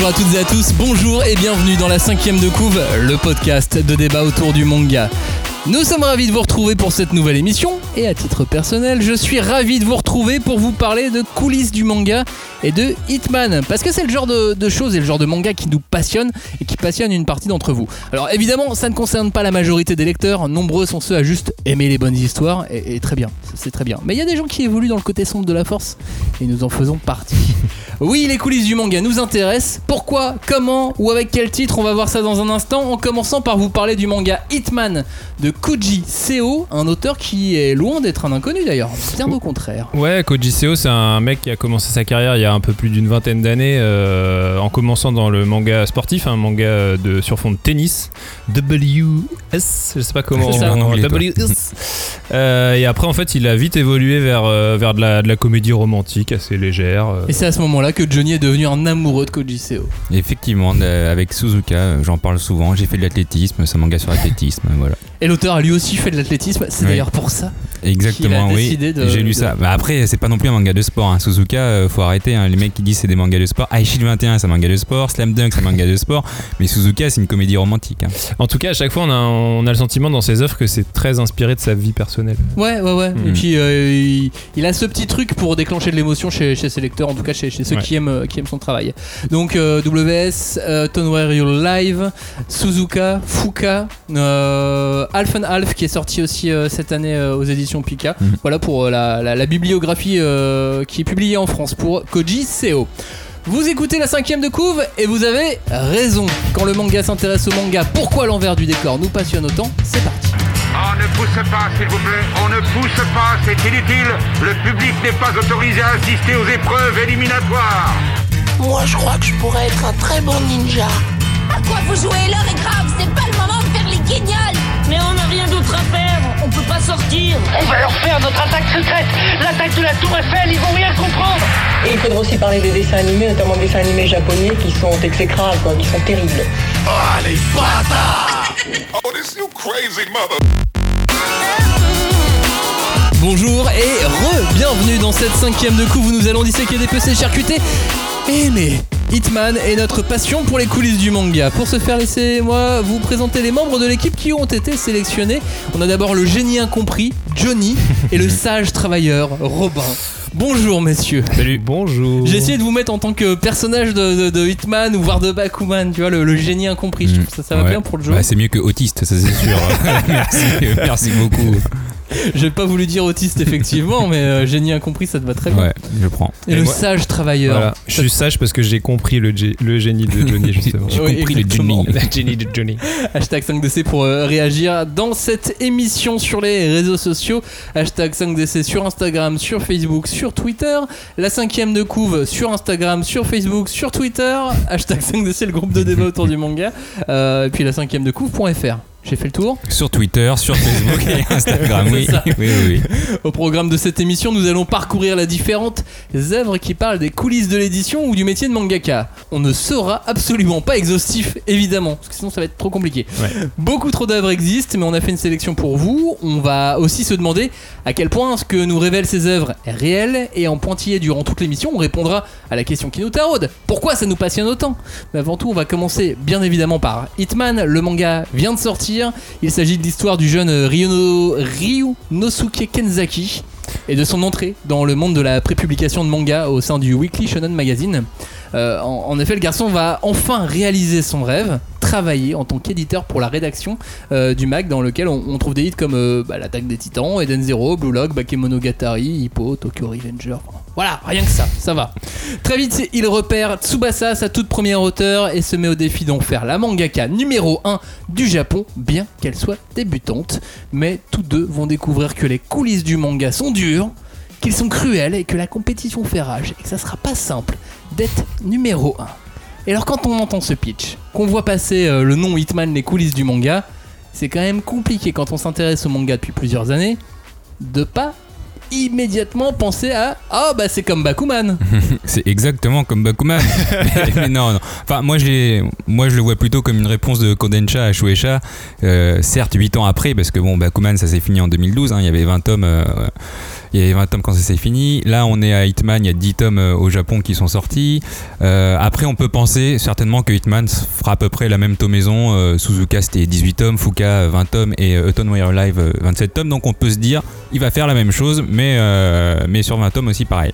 Bonjour à toutes et à tous, bonjour et bienvenue dans la cinquième de couve, le podcast de débat autour du manga. Nous sommes ravis de vous retrouver pour cette nouvelle émission et à titre personnel, je suis ravi de vous retrouver pour vous parler de coulisses du manga et de Hitman parce que c'est le genre de, de choses et le genre de manga qui nous passionne et qui passionne une partie d'entre vous. Alors évidemment, ça ne concerne pas la majorité des lecteurs, nombreux sont ceux à juste aimer les bonnes histoires et, et très bien, c'est très bien. Mais il y a des gens qui évoluent dans le côté sombre de la force et nous en faisons partie. Oui, les coulisses du manga nous intéressent. Pourquoi, comment ou avec quel titre On va voir ça dans un instant en commençant par vous parler du manga Hitman de Koji Seo, un auteur qui est loin d'être un inconnu d'ailleurs, bien au contraire. Ouais, Koji Seo, c'est un mec qui a commencé sa carrière il y a un peu plus d'une vingtaine d'années, euh, en commençant dans le manga sportif, un manga de sur fond de tennis, WS, je sais pas comment, ça. En anglais. WS. Euh, et après, en fait, il a vite évolué vers euh, vers de la, de la comédie romantique assez légère. euh. Et c'est à ce moment-là que Johnny est devenu un amoureux de Koji Seo. Effectivement, euh, avec Suzuka, j'en parle souvent. J'ai fait de l'athlétisme, c'est un manga sur l'athlétisme, voilà. Et l'auteur a lui aussi fait de l'athlétisme, c'est Oui. d'ailleurs pour ça. Exactement, a oui. J'ai lu de- ça. Bah après, c'est pas non plus un manga de sport. Hein. Suzuka, euh, faut arrêter. hein. Les mecs qui disent c'est des mangas de sport. Aishid 21, c'est un manga de sport. Slam Dunk, c'est un manga de sport. Mais Suzuka, c'est une comédie romantique. hein. En tout cas, à chaque fois, on a, on a le sentiment dans ses œuvres que c'est très inspiré de sa vie personnelle. Ouais, ouais, ouais. Et Mhm. puis euh, il, il a ce petit truc pour déclencher de l'émotion chez, chez ses lecteurs, en tout cas chez, chez ceux Ouais. qui, aiment, euh, qui aiment son travail. Donc euh, WS, euh, Toneware Your Live, Suzuka, Fuka, euh, Half and Half qui est sorti aussi euh, cette année euh, aux éditions Pika. Mhm. Voilà pour euh, la, la- la bibliographie euh, qui est publiée en France pour Koji Seo. Vous écoutez la cinquième de couve et vous avez raison. Quand le manga s'intéresse au manga, pourquoi l'envers du décor nous passionne autant? C'est parti. On ne pousse pas, s'il vous plaît. On ne pousse pas, c'est inutile. Le public n'est pas autorisé à assister aux épreuves éliminatoires. Moi, je crois que je pourrais être un très bon ninja. À quoi vous jouez L'heure est grave, c'est pas le moment de faire les guignols Mais on n'a rien d'autre à faire, on peut pas sortir. On va leur faire notre attaque secrète L'attaque de la Tour Eiffel, ils vont rien comprendre Et il faudra aussi parler des dessins animés, notamment des dessins animés japonais qui sont exécrables, quoi, qui sont terribles. Bonjour et re-bienvenue dans cette cinquième de couve où nous allons disséquer des PC charcutés. Hitman est notre passion pour les coulisses du manga. Pour ce faire, laissez-moi vous présenter les membres de l'équipe qui ont été sélectionnés. On a d'abord le génie incompris, Johnny, et le sage travailleur, Robin. Bonjour messieurs. Salut. Bonjour. J'ai essayé de vous mettre en tant que personnage de, de- de Hitman ou voire de Bakuman, tu vois, le, le génie incompris. Je trouve que ça, ça va Ouais. bien pour le jeu. Bah, c'est mieux que autiste, ça c'est sûr. merci, merci beaucoup. J'ai pas voulu dire autiste effectivement, mais euh, génie incompris, ça te va très bien. Ouais, je prends. Et, Et le moi- sage travailleur. Voilà. Je suis sage parce que j'ai compris le, gé- le génie de Johnny justement. J'ai Oui, compris le. Johnny. Le génie de Johnny. Hashtag 5DC pour euh, réagir dans cette émission sur les réseaux sociaux. Hashtag 5DC sur Instagram, sur Facebook, sur Twitter. La cinquième de couve sur Instagram, sur Facebook, sur Twitter. Hashtag 5DC, le groupe de débat autour du manga. Euh, et puis la cinquième de couve.fr. J'ai fait le tour. Sur Twitter, sur Facebook et Instagram, oui. Oui, oui, oui. Au programme de cette émission, nous allons parcourir les différentes œuvres qui parlent des coulisses de l'édition ou du métier de mangaka. On ne sera absolument pas exhaustif, évidemment, parce que sinon ça va être trop compliqué. Ouais. Beaucoup trop d'œuvres existent, mais on a fait une sélection pour vous. On va aussi se demander à quel point ce que nous révèlent ces œuvres est réel, et en pointillé durant toute l'émission, on répondra à la question qui nous taraude. Pourquoi ça nous passionne autant? Mais avant tout, on va commencer bien évidemment par Hitman. Le manga vient de sortir. Il s'agit de l'histoire du jeune Ryono- Ryunosuke Kenzaki et de son entrée dans le monde de la prépublication de manga au sein du Weekly Shonen Magazine. Euh, en effet, le garçon va enfin réaliser son rêve, travailler en tant qu'éditeur pour la rédaction euh, du mag dans lequel on, trouve des hits comme euh, bah, l'attaque des titans, Eden Zero, Blue Lock, Bakemonogatari, Hippo, Tokyo Revenger. Voilà, rien que ça, ça va. Très vite, il repère Tsubasa, sa toute première auteure, et se met au défi d'en faire la mangaka numéro 1 du Japon, bien qu'elle soit débutante. Mais tous deux vont découvrir que les coulisses du manga sont dures, qu'ils sont cruels et que la compétition fait rage, et que ça sera pas simple d'être numéro 1. Et alors quand on entend ce pitch, qu'on voit passer euh, le nom Hitman, les coulisses du manga, c'est quand même compliqué quand on s'intéresse au manga depuis plusieurs années, de pas immédiatement penser à ah bah c'est comme Bakuman. C'est exactement comme Bakuman. mais, non, non. Enfin, moi je, moi, je le vois plutôt comme une réponse de Kondensha à Shueisha. Euh, certes, 8 ans après, parce que bon, Bakuman, ça s'est fini en 2012. hein, il y avait 20 tomes. euh, Il y avait 20 tomes quand ça s'est fini. Là, on est à Hitman, il y a 10 tomes euh, au Japon qui sont sortis. Euh, après, on peut penser certainement que Hitman fera à peu près la même tomaison. Euh, Suzuka, c'était 18 tomes, Fuka, 20 tomes et Autumn Wire Live, euh, 27 tomes. Donc, on peut se dire, il va faire la même chose, mais, mais sur 20 tomes aussi pareil.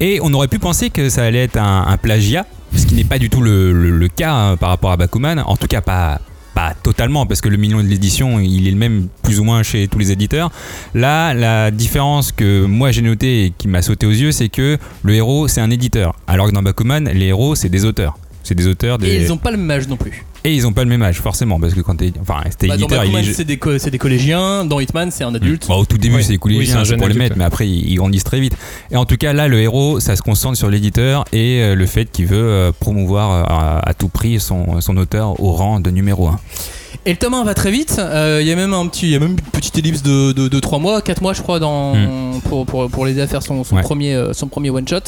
Et on aurait pu penser que ça allait être un, plagiat, ce qui n'est pas du tout le cas hein, par rapport à Bakuman. En tout cas, pas, pas totalement, parce que le million de l'édition, il est le même plus ou moins chez tous les éditeurs. Là, la différence que moi j'ai notée et qui m'a sauté aux yeux, c'est que le héros, c'est un éditeur. Alors que dans Bakuman, les héros, c'est des auteurs. C'est des auteurs. Et ils ont pas le même âge non plus. Et ils ont pas le même âge, forcément, parce que quand t'es. Enfin, c'était Bah, dans c'est des, co- des collégiens. Dans Hitman, c'est un adulte. Bon, au tout début, Ouais. c'est Oui, c'est collégiens, un c'est pour les mettre, ouais. mais après, ils, ils grandissent très vite. Et en tout cas, là, le héros, ça se concentre sur l'éditeur et euh, le fait qu'il veut euh, promouvoir euh, à, à tout prix son, son auteur au rang de numéro 1. Et le tome 1 va très vite. Euh, Il y a même un petit, y a même une petite ellipse de, de, de 3 mois, 4 mois, je crois, dans, pour, pour, pour l'aider à faire son, son Ouais. premier, son premier one shot.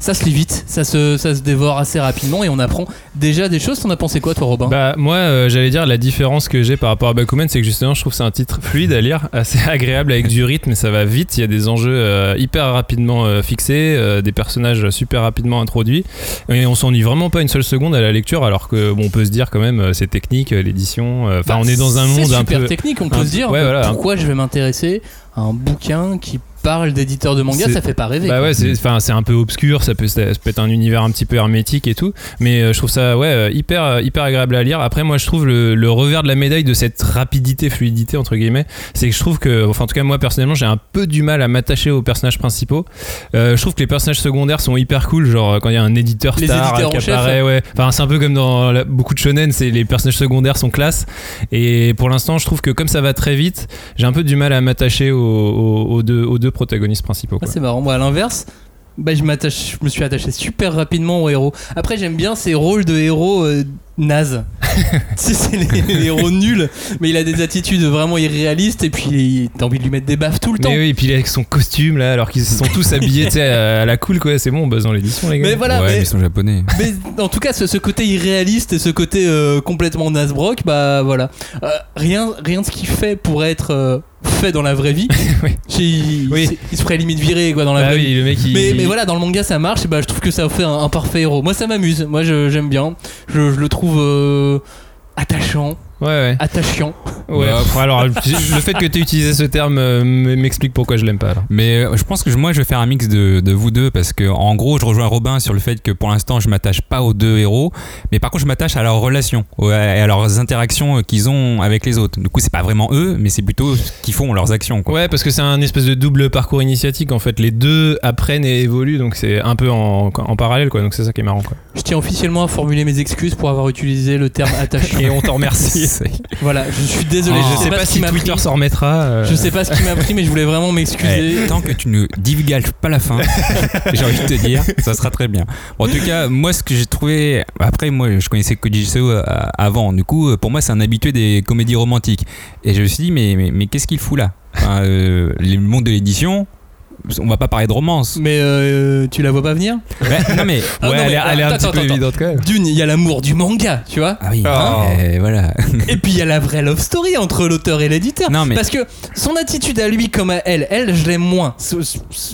Ça se lit vite, ça se, ça se dévore assez rapidement et on apprend déjà des choses. T'en as pensé quoi, toi, Robin? Bah moi euh, j'allais dire la différence que j'ai par rapport à Bakuman c'est que justement je trouve c'est un titre fluide à lire, assez agréable avec du rythme ça va vite, il y a des enjeux euh, hyper rapidement fixés, des personnages super rapidement introduits et on s'ennuie vraiment pas une seule seconde à la lecture alors que bon on peut se dire quand même c'est technique l'édition, enfin Bah, on est dans un monde un super peu technique. On peut un se dire ouais, voilà. pourquoi je vais m'intéresser à un bouquin qui parle d'éditeur de manga. Ça fait pas rêver. Bah quoi. ouais, c'est enfin c'est un peu obscur, ça peut ça peut être un univers un petit peu hermétique et tout, mais euh, je trouve ça ouais euh, hyper euh, hyper agréable à lire. Après moi je trouve le, le revers de la médaille de cette rapidité, fluidité entre guillemets, c'est que je trouve que enfin en tout cas moi personnellement j'ai un peu du mal à m'attacher aux personnages principaux. Euh, je trouve que les personnages secondaires sont hyper cool, genre quand il y a un éditeur star qui chef, apparaît, ouais. Enfin c'est un peu comme dans la- beaucoup de shonen, c'est les personnages secondaires sont classe. Et pour l'instant je trouve que comme ça va très vite, j'ai un peu du mal à m'attacher aux, aux- aux deux aux deux protagonistes principaux. Ah, c'est marrant. Moi, à l'inverse, bah, je, m'attache- je me suis attaché super rapidement aux héros. Après, j'aime bien ces rôles de héros euh, nazes. c'est c'est les, les héros nuls, mais il a des attitudes vraiment irréalistes et puis t'as envie de lui mettre des baffes tout le temps. Oui, et puis il est avec son costume là, alors qu'ils sont tous habillés tu sais, à la cool quoi. C'est bon, on bosse dans l'édition les gars. Mais voilà, ouais, mais- mais ils sont japonais. Mais en tout cas, ce, ce côté irréaliste et ce côté euh, complètement Nasbrock, bah voilà. Euh, rien, rien de ce qu'il fait pourrait être euh, fait dans la vraie vie. Oui. Chez- il, Oui. c'est- il se ferait limite virer quoi dans la Bah vraie oui, vie. le mec il. Mais, mais voilà, dans le manga ça marche, et bah, je trouve que ça fait un, un parfait héros. Moi ça m'amuse, moi j'aime bien. Je, je le trouve euh, attachant, Ouais, ouais. attachant. Ouais. Bah, alors, le fait que tu aies utilisé ce terme euh, m'explique pourquoi je l'aime pas. Alors. Mais euh, je pense que je- moi je vais faire un mix de, de vous deux parce que en gros je rejoins Robin sur le fait que pour l'instant je m'attache pas aux deux héros, mais par contre je m'attache à leurs relations et à leurs interactions euh, qu'ils ont avec les autres. Du coup c'est pas vraiment eux, mais c'est plutôt ce qu'ils font leurs actions. Quoi. Ouais, parce que c'est un espèce de double parcours initiatique en fait. Les deux apprennent et évoluent, donc c'est un peu en, en parallèle quoi. Donc c'est ça qui est marrant quoi. Je tiens officiellement à formuler mes excuses pour avoir utilisé le terme attachant. Et on t'en remercie. voilà, je suis désolé. Et je, je sais pas, qui si m'a Twitter s'en remettra. euh, Je sais pas ce qui m'a pris, mais je voulais vraiment m'excuser. Eh, tant que tu ne divulgages pas la fin, j'ai envie de te dire, ça sera très bien. Bon, en tout cas, moi, ce que j'ai trouvé. Après, moi, je connaissais Koji Seo euh, avant. Du coup, euh, pour moi, c'est un habitué des comédies romantiques. Et je me suis dit, mais, mais, mais qu'est-ce qu'il fout là? Enfin, euh, Le monde de l'édition, on va pas parler de romance. Mais euh, tu la vois pas venir Ouais, non, mais. Ah elle, mais est, elle est un attends, petit peu évidente quand même. D'une, il y a l'amour du manga, tu vois. Ah oui, Oh. et voilà. Et puis il y a la vraie love story entre l'auteur et l'éditeur. Non, mais- Parce que son attitude à lui comme à elle, elle, je l'aime moins. Je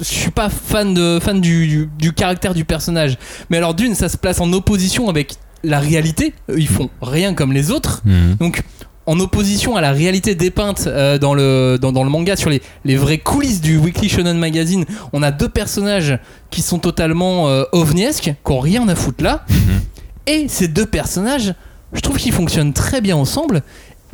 suis pas fan, de, fan du, du, du caractère du personnage. Mais alors, d'une, ça se place en opposition avec la réalité. Ils font rien comme les autres. Mhm. Donc, en opposition à la réalité dépeinte euh, dans, le, dans, dans le manga sur les, les vraies coulisses du Weekly Shonen Magazine, on a deux personnages qui sont totalement euh, ovniesques, qui ont rien à foutre là. Et ces deux personnages, je trouve qu'ils fonctionnent très bien ensemble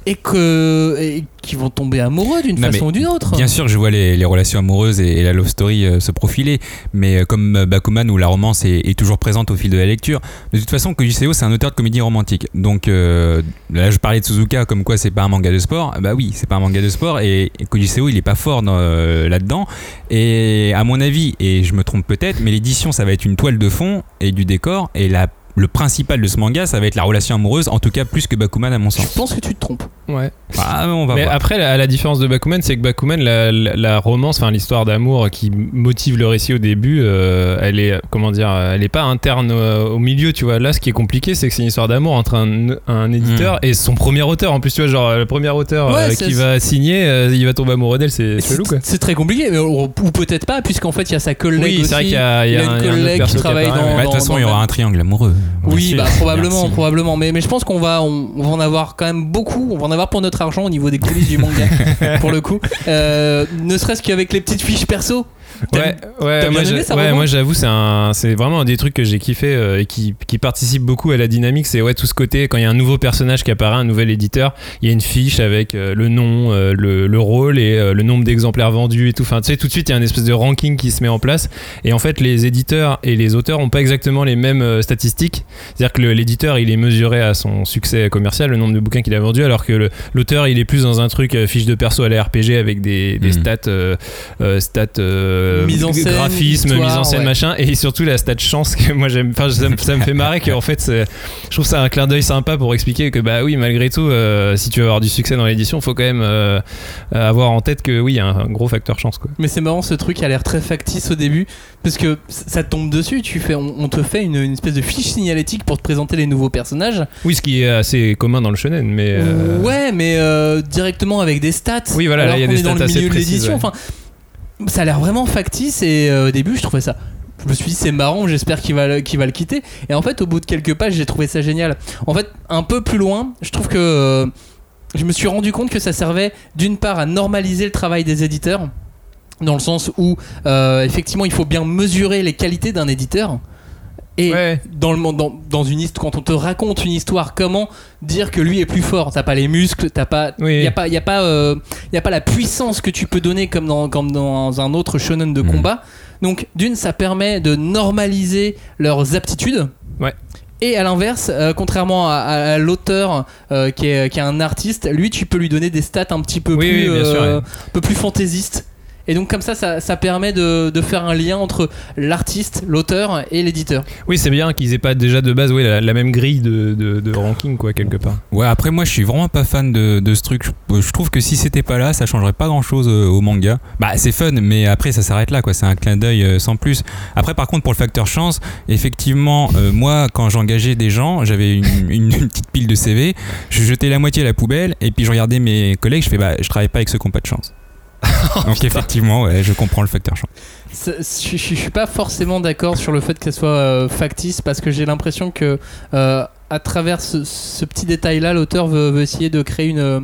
et que et qui vont tomber amoureux d'une façon ou d'une autre. Bien sûr, je vois les, les relations amoureuses et, et la love story euh, se profiler, mais euh, comme euh, Bakuman où la romance est, est toujours présente au fil de la lecture, de toute façon, Koji Seo c'est un auteur de comédie romantique. Donc euh, là, je parlais de Suzuka comme quoi c'est pas un manga de sport. Bah oui, c'est pas un manga de sport et, et Koji Seo il est pas fort dans, là-dedans. Et à mon avis, et je me trompe peut-être, mais l'édition ça va être une toile de fond et du décor et la le principal de ce manga, ça va être la relation amoureuse, en tout cas plus que Bakuman à mon Je sens. pense que tu te trompes. Ouais. Ah, on va Mais voir. après, la, la différence de Bakuman, c'est que Bakuman, la, la- la romance, enfin l'histoire d'amour qui motive le récit au début, euh, elle est, comment dire, elle est pas interne au, au milieu, tu vois. Là, ce qui est compliqué, c'est que c'est une histoire d'amour entre un, un éditeur et son premier auteur. En plus, tu vois, genre le premier auteur Ouais, euh, qui va signer, euh, il va tomber amoureux d'elle, c'est C'est chelou quoi. c'est très compliqué, mais, ou ou peut-être pas, puisqu'en fait il y a sa collègue Oui, aussi. c'est vrai qu'il y a, y une un collègue qui travaille dans- Bah, de toute façon, il y aura un triangle amoureux. Oui, bah, probablement, Merci. probablement. Mais, mais je pense qu'on va, on, on va en avoir quand même beaucoup. On va en avoir pour notre argent au niveau des coulisses du manga, pour le coup. Euh, ne serait-ce qu'avec les petites fiches perso. Ouais, ouais, moi, bien aimé j'a- ça, ouais, Romain moi j'avoue, c'est un, c'est vraiment un des trucs que j'ai kiffé euh, et qui, qui participe beaucoup à la dynamique. C'est ouais tout ce côté quand il y a un nouveau personnage qui apparaît, un nouvel éditeur, il y a une fiche avec euh, le nom, euh, le, le rôle et le nombre d'exemplaires vendus et tout. Enfin, tu sais, tout de suite il y a une espèce de ranking qui se met en place. Et en fait, les éditeurs et les auteurs ont pas exactement les mêmes statistiques. C'est-à-dire que l'éditeur il est mesuré à son succès commercial, le nombre de bouquins qu'il a vendus, alors que l'auteur il est plus dans un truc fiche de perso à la RPG avec des, des Mhm. stats, stats euh, Mise en scène, graphisme, histoire, mise en scène, ouais. machin, et surtout la stat chance que moi j'aime. Enfin, ça, me- ça me fait marrer que en fait, je trouve ça un clin d'œil sympa pour expliquer que bah oui, malgré tout, euh, si tu veux avoir du succès dans l'édition, faut quand même euh, avoir en tête que oui, il y a un, un gros facteur chance quoi. Mais c'est marrant, ce truc a l'air très factice au début, parce que ça te tombe dessus. Tu fais, on, on te fait une, une espèce de fiche signalétique pour te présenter les nouveaux personnages. Oui, ce qui est assez commun dans le shonen, mais Ouais, mais directement avec des stats. Oui, voilà, là, il y a des stats assez précises, l'édition. ouais. Enfin, ça a l'air vraiment factice et euh, au début, je trouvais ça. Je me suis dit, c'est marrant, j'espère qu'il va, le- quitter. Et en fait, au bout de quelques pages, j'ai trouvé ça génial. En fait, un peu plus loin, je trouve que. euh, je me suis rendu compte que ça servait d'une part à normaliser le travail des éditeurs, dans le sens où euh, effectivement il faut bien mesurer les qualités d'un éditeur. Et Ouais. dans, le, dans, dans une histoire, quand on te raconte une histoire, comment dire que lui est plus fort? T'as pas les muscles, t'as pas, Oui. y a pas, y a pas, euh, y a pas la puissance que tu peux donner comme dans, comme dans un autre shonen de Mhm. combat. Donc d'une, ça permet de normaliser leurs aptitudes. Ouais. Et à l'inverse, euh, contrairement à, à- à l'auteur euh, qui, est, qui est un artiste, lui tu peux lui donner des stats un petit peu Oui, plus, oui, bien sûr, euh, ouais. un peu plus fantaisistes. Et donc comme ça, ça, ça permet de, de faire un lien entre l'artiste, l'auteur et l'éditeur. oui, c'est bien qu'ils aient pas déjà de base ouais, la, la même grille de, de, de ranking quoi quelque part. Ouais, après, moi, je suis vraiment pas fan de, de ce truc. Je, je trouve que si c'était pas là, ça changerait pas grand chose au manga. Bah, c'est fun, mais après, ça s'arrête là, quoi. C'est un clin d'œil euh, sans plus. Après, par contre, pour le facteur chance, effectivement, euh, moi, quand j'engageais des gens, j'avais une, une- une petite pile de CV, je jetais la moitié à la poubelle, et puis je regardais mes collègues, je fais, bah, je travaille pas avec ceux qui ont pas de chance. Donc, effectivement, ouais, je comprends le facteur chance. Je, je- suis pas forcément d'accord sur le fait que ça soit euh, factice parce que j'ai l'impression que euh, à travers ce, ce petit détail-là, l'auteur veut, veut essayer de créer une, euh,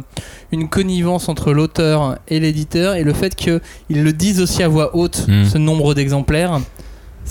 une connivence entre l'auteur et l'éditeur et le fait qu'ils le disent aussi à voix haute, Mm. ce nombre d'exemplaires.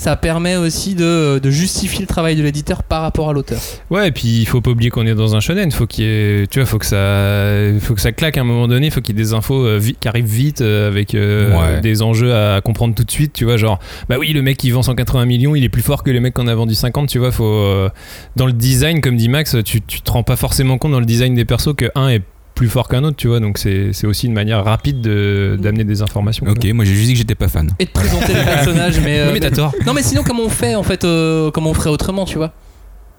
Ça permet aussi de, de justifier le travail de l'éditeur par rapport à l'auteur. Ouais, et puis il faut pas oublier qu'on est dans un shonen. Faut qu'il y ait, tu vois, faut que ça, faut que ça claque à un moment donné. Faut qu'il y ait des infos euh, vi- qui arrivent vite euh, avec euh, Ouais. des enjeux à comprendre tout de suite. Tu vois, genre, bah oui, le mec qui vend 180 millions, il est plus fort que les mecs qu'on a vendu 50. Tu vois, faut euh, dans le design, comme dit Max, tu, tu te rends pas forcément compte dans le design des persos que un est plus fort qu'un autre. Tu vois, donc c'est c'est aussi une manière rapide de- d'amener des informations. quoi. Ok, moi, j'ai juste dit que j'étais pas fan. Et de présenter les personnages. Mais, euh, Oui, mais t'as tort. non, mais sinon, comment on fait en fait euh, Comment on ferait autrement, tu vois?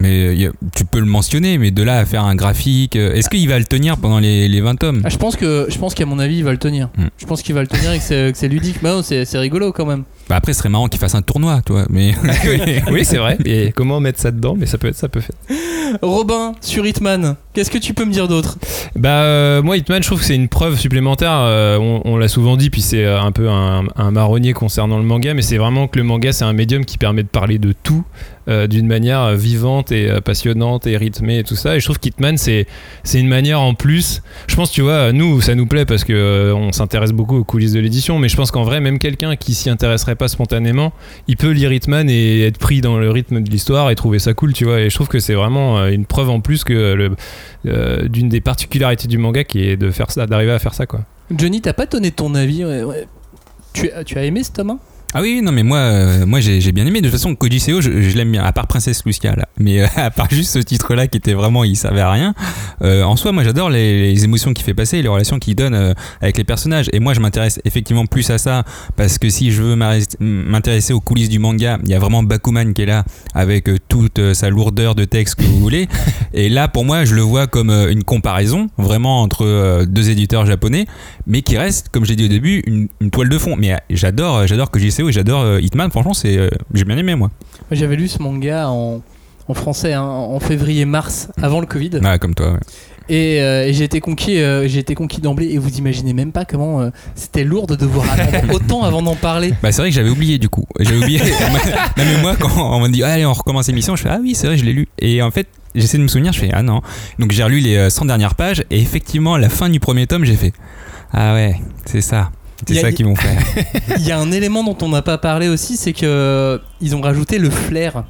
Mais euh, tu peux le mentionner, mais de là à faire un graphique, euh, est-ce qu'il va le tenir pendant les, les 20 tomes? Ah, je pense que je pense qu'à mon avis il va le tenir. Mm. Je pense qu'il va le tenir et que c'est, que c'est ludique. Mais non, c'est, c'est rigolo quand même. Bah Après, ce serait marrant qu'il fasse un tournoi, toi. Mais oui, c'est vrai. Et comment mettre ça dedans? Mais ça peut être, ça peut faire. Robin sur Hitman, qu'est-ce que tu peux me dire d'autre? Bah euh, moi Hitman je trouve que c'est une preuve supplémentaire euh, on, on l'a souvent dit puis c'est un peu un, un marronnier concernant le manga mais c'est vraiment que le manga c'est un médium qui permet de parler de tout euh, d'une manière vivante et euh, passionnante et rythmée et tout ça et je trouve qu'Hitman c'est une manière en plus je pense tu vois nous ça nous plaît parce que euh, on s'intéresse beaucoup aux coulisses de l'édition mais je pense qu'en vrai même quelqu'un qui s'y intéresserait pas spontanément il peut lire Hitman et être pris dans le rythme de l'histoire et trouver ça cool tu vois et je trouve que c'est vraiment une preuve en plus que d'une des particularités du manga qui est de faire ça, d'arriver à faire ça quoi. Johnny, t'as pas donné ton avis. Tu, as- aimé ce tome 1 Ah oui, non, mais moi, euh, moi j'ai bien aimé. De toute façon, Koji Seo, je, je l'aime bien, à part Princesse Lucia, là. Mais euh, à part juste ce titre-là qui était vraiment, il servait à rien. euh, en soi, moi j'adore les, les émotions qu'il fait passer, les relations qu'il donne avec les personnages. Et moi je m'intéresse effectivement plus à ça parce que si je veux m'intéresser aux coulisses du manga, il y a vraiment Bakuman qui est là avec toute sa lourdeur de texte que vous voulez. Et là, pour moi, je le vois comme une comparaison vraiment entre deux éditeurs japonais, mais qui reste, comme j'ai dit au début, une, une toile de fond. Mais euh, j'adore, euh, Kojiseo et j'adore euh, Hitman. Franchement, c'est, euh, j'ai bien aimé moi. J'avais lu ce manga en, en français hein, en février-mars, avant le Covid. Ouais, comme toi. ouais. Et, euh, et j'ai été conquis, euh, j'ai été conquis d'emblée. Et vous imaginez même pas comment euh, c'était lourd de devoir attendre autant avant d'en parler. Bah c'est vrai que j'avais oublié du coup. J'avais oublié. non mais moi quand on m'a dit allez on recommence l'émission, je fais ah oui c'est vrai je l'ai lu. Et en fait j'essaie de me souvenir, je fais ah non. Donc j'ai relu les euh, 100 dernières pages et effectivement à la fin du premier tome j'ai fait ah ouais c'est ça. C'est ça qu'ils vont faire. Il y a un élément dont on n'a pas parlé aussi, c'est que euh, ils ont rajouté le flair.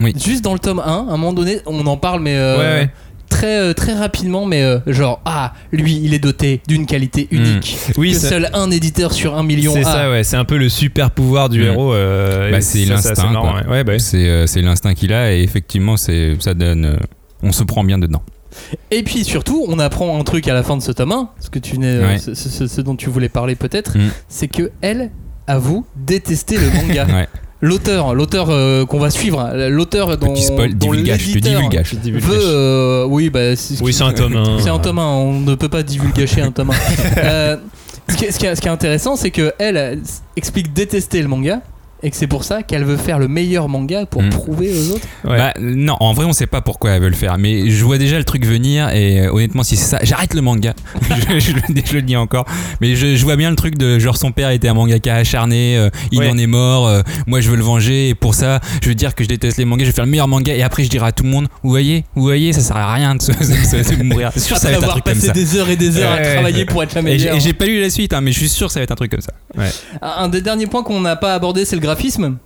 Oui. Juste dans le tome 1, à un moment donné, on en parle, mais euh, Ouais, ouais. très euh, très rapidement, mais euh, genre ah lui il est doté d'une qualité unique Oui, que ça- seul un éditeur sur un million c'est a. ça, ouais. C'est un peu le super pouvoir du héros. euh, Bah, c'est l'instinct, bah, ouais. C'est euh, l'instinct qu'il a et effectivement c'est ça donne euh, on se prend bien dedans. Et puis surtout, on apprend un truc à la fin de ce tome 1, ce que tu venais, euh, Ouais. ce, ce- ce dont tu voulais parler peut-être, Mm. c'est que elle avoue détester le manga. Ouais. L'auteur, l'auteur euh, qu'on va suivre, l'auteur dont, Petit spoil, dont divulgage, je te l'éditeur divulgage. Je divulgage. veut, euh, oui, bah, c'est Oui, c'est un tome. hein. c'est un tome 1, on ne peut pas divulgacher un tome 1. Euh, ce, qui est, ce qui est- ce qui est intéressant, c'est que elle explique détester le manga et que c'est pour ça qu'elle veut faire le meilleur manga pour Mm. prouver aux autres. Ouais. Bah, non, en vrai, on sait pas pourquoi elle veut le faire, mais je vois déjà le truc venir et euh, honnêtement, si c'est ça, j'arrête le manga. je, je le dis- je le dis encore, mais je, je vois bien le truc de genre son père était un mangaka acharné, euh, il Ouais. en est mort, euh, moi je veux le venger et pour ça, je veux dire que je déteste les mangas, je vais faire le meilleur manga et après je dirai à tout le monde, vous voyez, vous voyez, ça sert à rien de, se, de- de- de mourir. C'est sûr, que ça va être un avoir truc comme passé ça. des heures et des heures Ouais, à travailler pour être la Et j'ai meilleure. et j'ai pas lu la suite, hein, mais je suis sûr que ça va être un truc comme ça. Un des derniers points qu'on n'a pas abordé, c'est le graphisme graphisme.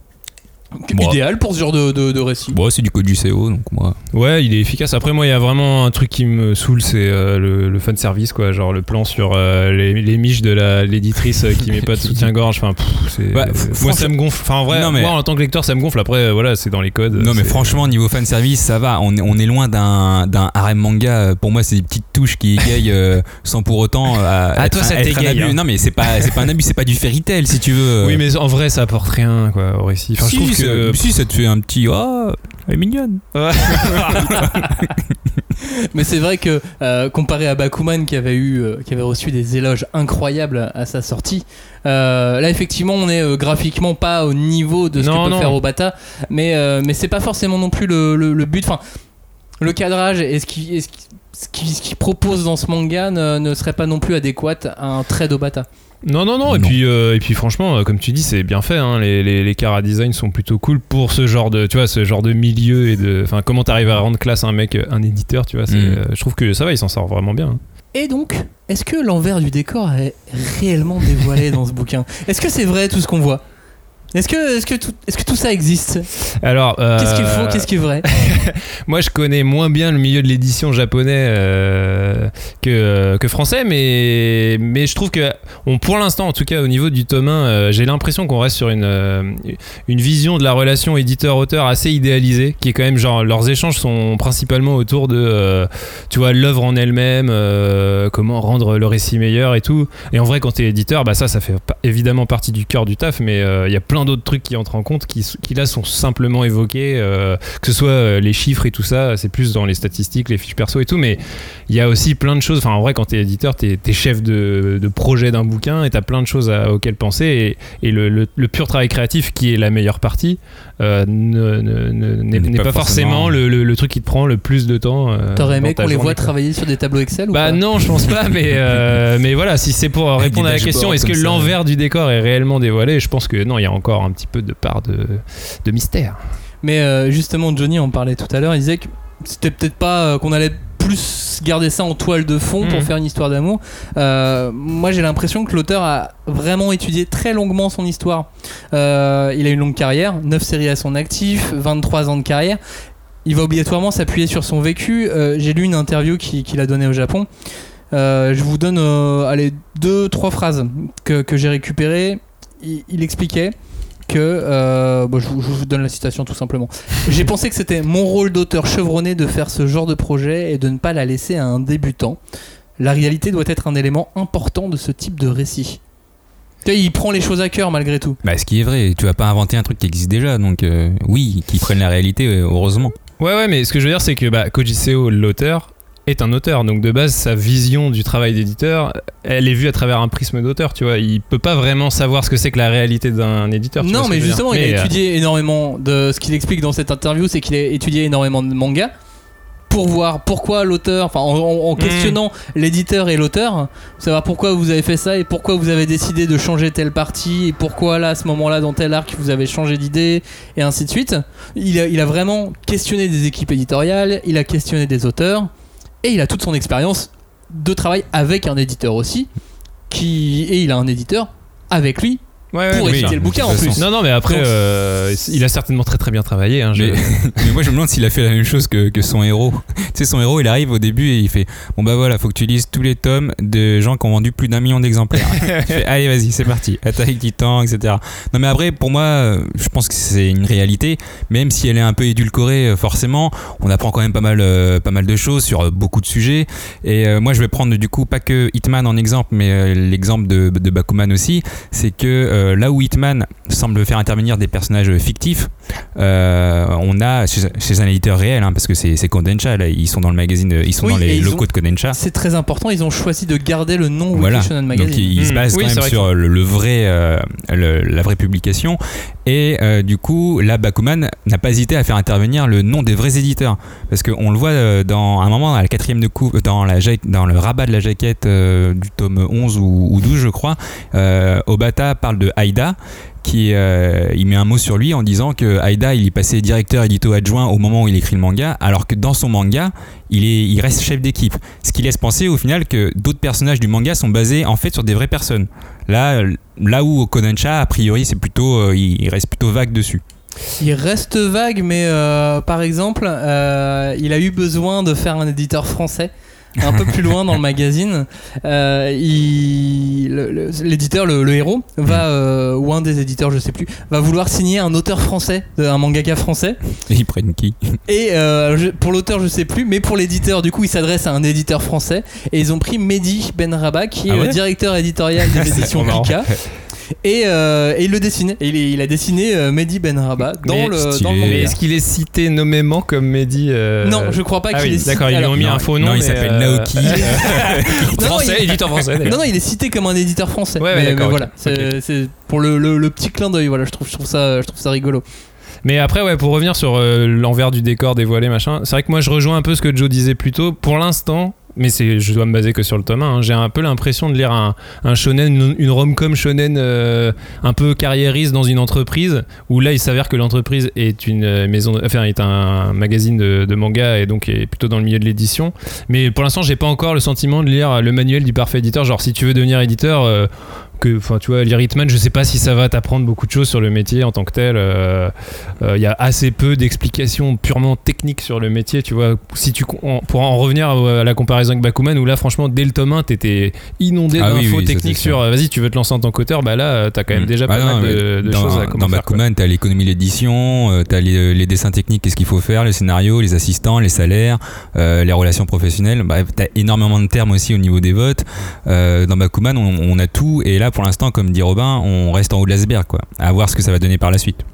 Moi. Idéal pour ce genre de, de, de récit. Bon, c'est du code du CO, donc moi. Ouais, il est efficace. Après, moi, il y a vraiment un truc qui me saoule, c'est euh, le, le fan service, quoi. Genre le plan sur euh, les, les miches de la- l'éditrice euh, qui met pas de soutien-gorge. Enfin, pff, c'est. Ouais, euh, f- moi, ça me gonfle. Enfin, en vrai, Non, mais- moi, en tant que lecteur, ça me gonfle. Après, euh, voilà, c'est dans les codes. Non mais franchement niveau fan service ça va on est, on est loin d'un d'un harem manga pour moi c'est des petites touches qui égayent euh, sans pour autant euh, Ah, être, toi, ça t'égaye, hein. non mais c'est pas c'est pas un abus c'est pas du fairy tale si tu veux Oui, mais en vrai, ça apporte rien, quoi, au récit. Enfin, si, je trouve ça- que. si ça te fait un petit oh elle est mignonne Mais c'est vrai que euh, comparé à Bakuman qui avait eu, euh, qui avait reçu des éloges incroyables à sa sortie, euh, là effectivement on est euh, graphiquement pas au niveau de ce Non, que peut non. faire Obata, mais euh, mais c'est pas forcément non plus le, le- le but. Enfin, le cadrage et ce qui et ce qui- ce qui- ce qu'il propose dans ce manga ne, ne serait pas non plus adéquat à un trait d'Obata. Non, non, non. Et, Non. puis, euh, et puis, franchement, euh, comme tu dis, c'est bien fait. hein. Les, les, les cara design sont plutôt cool pour ce genre de, tu vois, ce genre de milieu et de. Enfin, comment t'arrives à rendre classe un mec, euh, un éditeur, tu vois. c'est, Mm. euh, je trouve que ça va, il s'en sort vraiment bien. hein. Et donc, est-ce que l'envers du décor est réellement dévoilé dans ce bouquin? Est-ce que c'est vrai tout ce qu'on voit? Est-ce que, est-ce, que tout, est-ce que tout ça existe? Alors, euh, Qu'est-ce qui est faux Qu'est-ce qui est vrai? Moi, je connais moins bien le milieu de l'édition japonais euh, que, que français, mais, mais je trouve que, on, pour l'instant, en tout cas, au niveau du tome 1, euh, j'ai l'impression qu'on reste sur une, euh, une vision de la relation éditeur-auteur assez idéalisée, qui est quand même genre, leurs échanges sont principalement autour de, euh, tu vois, l'œuvre en elle-même, euh, comment rendre le récit meilleur et tout. Et en vrai, quand t'es éditeur, bah ça, ça fait évidemment partie du cœur du taf, mais euh, il y a plein d'autres trucs qui entrent en compte qui, là sont simplement évoqués, euh, que ce soit euh, les chiffres et tout ça, c'est plus dans les statistiques, les fiches perso et tout, mais il y a aussi plein de choses. Enfin, en vrai, quand t'es éditeur, t'es es chef de, projet d'un bouquin et t'as plein de choses auxquelles penser. Et, le pur travail créatif, qui est la meilleure partie, euh, ne- ne- ne- n'est pas pas, forcément, forcément le, le- le truc qui te prend le plus de temps. euh, T'aurais aimé qu'on les voit quoi. travailler sur des tableaux Excel ou Bah pas non, je pense pas, mais, euh, mais voilà, si c'est pour répondre à la question, est-ce que l'envers du décor est réellement dévoilé Je pense que non, il y a encore un petit peu de part de, de mystère. Mais euh, justement, Johnny en parlait tout à l'heure. Il disait que c'était peut-être pas euh, qu'on allait plus garder ça en toile de fond pour Mhm. faire une histoire d'amour. Euh, moi, j'ai l'impression que l'auteur a vraiment étudié très longuement son histoire. Euh, il a une longue carrière, 9 séries à son actif, 23 ans de carrière. Il va obligatoirement s'appuyer sur son vécu. Euh, j'ai lu une interview qui- qu'il a donnée au Japon. Je vous donne allez, deux, trois phrases que, que j'ai récupérées. Il, il expliquait que, euh, bon, je, vous, je vous donne la citation tout simplement. J'ai pensé que c'était mon rôle d'auteur chevronné de faire ce genre de projet et de ne pas la laisser à un débutant. La réalité doit être un élément important de ce type de récit. Tu vois, il prend les choses à cœur malgré tout. Bah, ce qui est vrai, tu vas pas inventer un truc qui existe déjà, donc euh, oui, qu'ils prennent la réalité, euh, heureusement. Ouais, ouais, mais ce que je veux dire, c'est que bah, Koji Seo, l'auteur, est un auteur. Donc de base, sa vision du travail d'éditeur, elle est vue à travers un prisme d'auteur, tu vois. Il peut pas vraiment savoir ce que c'est que la réalité d'un éditeur. tu Non, mais justement, il Mais, a euh, étudié énormément de ce qu'il explique dans cette interview, c'est qu'il a étudié énormément de mangas pour voir pourquoi l'auteur, enfin en, Hmm. questionnant l'éditeur et l'auteur, savoir pourquoi vous avez fait ça et pourquoi vous avez décidé de changer telle partie et pourquoi là à ce moment-là dans tel arc vous avez changé d'idée et ainsi de suite. Il a, il a vraiment questionné des équipes éditoriales, il a questionné des auteurs et il a toute son expérience de travail avec un éditeur aussi, qui et il a un éditeur avec lui Ouais, ouais, pour éditer oui, le bouquin en façon. plus. Non, non, mais après, Donc- euh, il a certainement très très bien travaillé. hein, je- Mais, mais moi je me demande s'il a fait la même chose que, que son héros. tu sais, son héros il arrive au début et il fait Bon bah voilà, faut que tu lises tous les tomes de gens qui ont vendu plus d'un million d'exemplaires. Allez, vas-y, c'est parti. Attaque Titan, etc. Non mais après, pour moi, euh, je pense que c'est une réalité, même si elle est un peu édulcorée, euh, forcément, on apprend quand même pas mal, euh, pas mal de choses sur beaucoup de sujets. Et euh, moi je vais prendre du coup pas que Hitman en exemple, mais l'exemple de, de Bakuman aussi. C'est que euh, là où Hitman semble faire intervenir des personnages fictifs, euh, on a chez, un éditeur réel, hein, parce que c'est Kodansha, là, ils sont dans le magazine, ils sont Oui, dans les ils locaux ont- de Kodansha. C'est très important, ils ont choisi de garder le nom Voilà. Shonen Magazine. Donc il, il se Hmm. base Oui, quand même sur le, le vrai, euh, le- la vraie publication. Et du coup, là, Bakuman n'a pas hésité à faire intervenir le nom des vrais éditeurs, parce qu'on le voit dans un moment, à la quatrième de dans, la, dans le rabat de la jaquette du tome 11 ou, ou 12, je crois, Obata parle de Aida qui euh, il met un mot sur lui en disant que Aida il est passé directeur édito adjoint au moment où il écrit le manga alors que dans son manga il, est, il reste chef d'équipe. Ce qui laisse penser au final que d'autres personnages du manga sont basés en fait sur des vraies personnes. Là là où Kodansha a priori c'est plutôt euh, il reste plutôt vague dessus. Il reste vague, mais euh, par exemple, il a eu besoin de faire un éditeur français. Un peu plus loin dans le magazine, Euh, il- le- le- l'éditeur, le, le héros, va euh, ou un des éditeurs, je sais plus, va vouloir signer un auteur français, euh, un mangaka français. et ils prennent qui? Et euh, je- pour l'auteur, je sais plus, mais pour l'éditeur, du coup, il s'adresse à un éditeur français. Et ils ont pris Mehdi Benraba, qui est Ah ouais? le directeur éditorial des éditions. Pika. Et, euh, et il le dessine. Et il, a dessiné euh, Mehdi Benraba dans Mais le, dans le Mais est-ce qu'il est cité nommément comme Mehdi euh, Non, je crois pas ah qu'il oui, est cité. D'accord, ils lui ont mis non, un faux nom. non, il s'appelle euh, Naoki Non, français, il- éditeur français. Non, non, il est cité comme un éditeur français. Ouais, mais, voilà, c'est c'est pour le, le- le petit clin d'œil. Voilà, je trouve, je trouve ça, je trouve ça rigolo. Mais après, ouais, pour revenir sur euh, l'envers du décor dévoilé, machin, c'est vrai que moi je rejoins un peu ce que Joe disait plus tôt. Pour l'instant, mais je dois me baser que sur le tome 1, hein, j'ai un peu l'impression de lire un, un shonen, une, rom-com shonen euh, un peu carriériste dans une entreprise, où là il s'avère que l'entreprise est une euh, maison, enfin est un magazine de, de manga et donc est plutôt dans le milieu de l'édition. Mais pour l'instant, j'ai pas encore le sentiment de lire le manuel du parfait éditeur. Genre, si tu veux devenir éditeur, euh, que, enfin, tu vois, lire Hitman, je sais pas si ça va t'apprendre beaucoup de choses sur le métier en tant que tel. euh, euh, Il y a assez peu d'explications purement techniques sur le métier, tu vois. Si tu pour en revenir à la comparaison avec Bakuman, où là, franchement, dès le tome 1, t'étais inondé Ah d'infos oui, techniques sur euh, vas-y, tu veux te lancer en tant qu'auteur, bah là, t'as quand même Mm. déjà Bah pas mal de, mais de dans, choses à Dans. Bakuman, t'as l'économie de l'édition, t'as les, les dessins techniques, qu'est-ce qu'il faut faire, les scénarios, les assistants, les salaires, euh, les relations professionnelles. Bref, t'as énormément de termes aussi au niveau des votes. Dans Bakuman, on, on a tout. Et là, pour l'instant, comme dit Robin, on reste en haut de l'iceberg, quoi. À voir ce que ça va donner par la suite.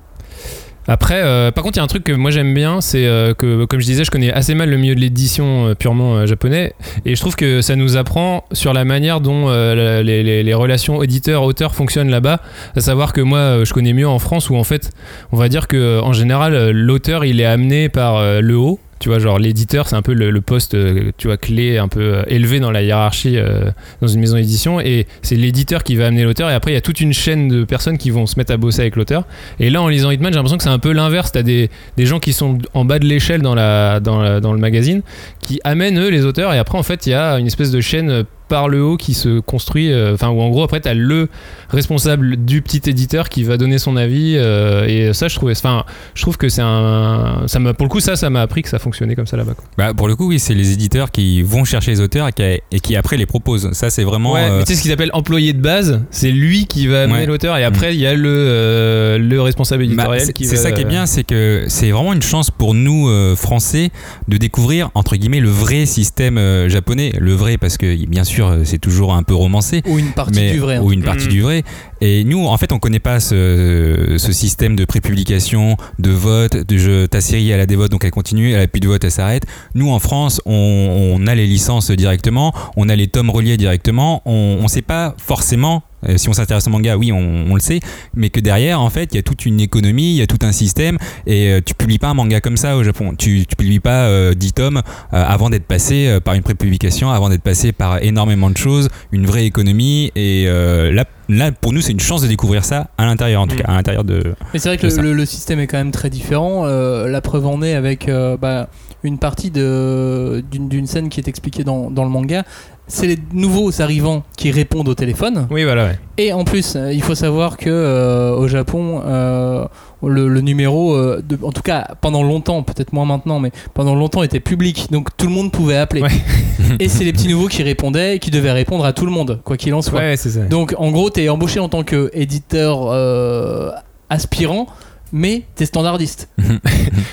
Après, euh, par contre, il y a un truc que moi j'aime bien, c'est euh, que, comme je disais, je connais assez mal le milieu de l'édition euh, purement japonais, et je trouve que ça nous apprend sur la manière dont les, relations éditeur-auteur fonctionnent là-bas. À savoir que moi, je connais mieux en France, où en fait, on va dire que en général, l'auteur il est amené par le haut. Tu vois, genre l'éditeur, c'est un peu le, poste, euh, tu vois, clé, un peu euh, élevé dans la hiérarchie euh, dans une maison d'édition, et c'est l'éditeur qui va amener l'auteur, et après il y a toute une chaîne de personnes qui vont se mettre à bosser avec l'auteur. Et là, en lisant Hitman, j'ai l'impression que c'est un peu l'inverse. T'as des, des gens qui sont en bas de l'échelle dans, dans le magazine, qui amènent eux les auteurs, et après, en fait, il y a une espèce de chaîne par le haut qui se construit. euh, Enfin, où en gros, après, t'as le responsable du petit éditeur qui va donner son avis. euh, et ça, je trouvais. Enfin, je trouve que c'est un. Ça m'a, pour le coup, ça, ça m'a appris que ça fonctionnait comme ça là-bas. Bah, pour le coup, oui, c'est les éditeurs qui vont chercher les auteurs et qui, et qui après les proposent. Ça, c'est vraiment. Ouais, euh, mais tu sais ce qu'il appelle employé de base, c'est lui qui va amener Ouais. l'auteur et après il y a le, le responsable Bah, éditorial c'est qui c'est ça qui est bien, c'est que c'est vraiment une chance pour nous Français de découvrir entre guillemets le vrai système japonais, le vrai parce que bien sûr euh, c'est toujours un peu romancé, Ou une partie mais du vrai. hein. ou une partie du vrai. Et nous en fait on connaît pas ce, ce système de prépublication, de vote, de je, ta série elle a des votes donc elle continue, elle a plus de votes elle s'arrête. Nous en France on, on a les licences directement, on a les tomes reliés directement, on, on sait pas forcément euh, si on s'intéresse au manga, oui, on, on le sait, mais que derrière, en fait, il y a toute une économie, il y a tout un système, et euh, tu publies pas un manga comme ça au Japon. Tu, tu publies pas euh, 10 tomes euh, avant d'être passé euh, par une prépublication, avant d'être passé par énormément de choses, une vraie économie, et euh, là, là, pour nous, c'est une chance de découvrir ça à l'intérieur, en tout Mm. cas, à l'intérieur de. Mais c'est vrai que le, ça. le- le système est quand même très différent. Euh, la preuve en est avec euh, bah, une partie d'une d'une scène qui est expliquée dans, dans le manga. C'est les nouveaux arrivants qui répondent au téléphone. Oui, voilà, ouais. Et en plus, euh, il faut savoir que euh, au Japon, euh, le, le numéro, euh, de- en tout cas pendant longtemps, peut-être moins maintenant, mais pendant longtemps était public, donc tout le monde pouvait appeler. Ouais. et c'est les petits nouveaux qui répondaient et qui devaient répondre à tout le monde, quoi qu'il en soit. Ouais. Donc en gros, t'es embauché en tant qu'éditeur euh, aspirant, mais t'es standardiste.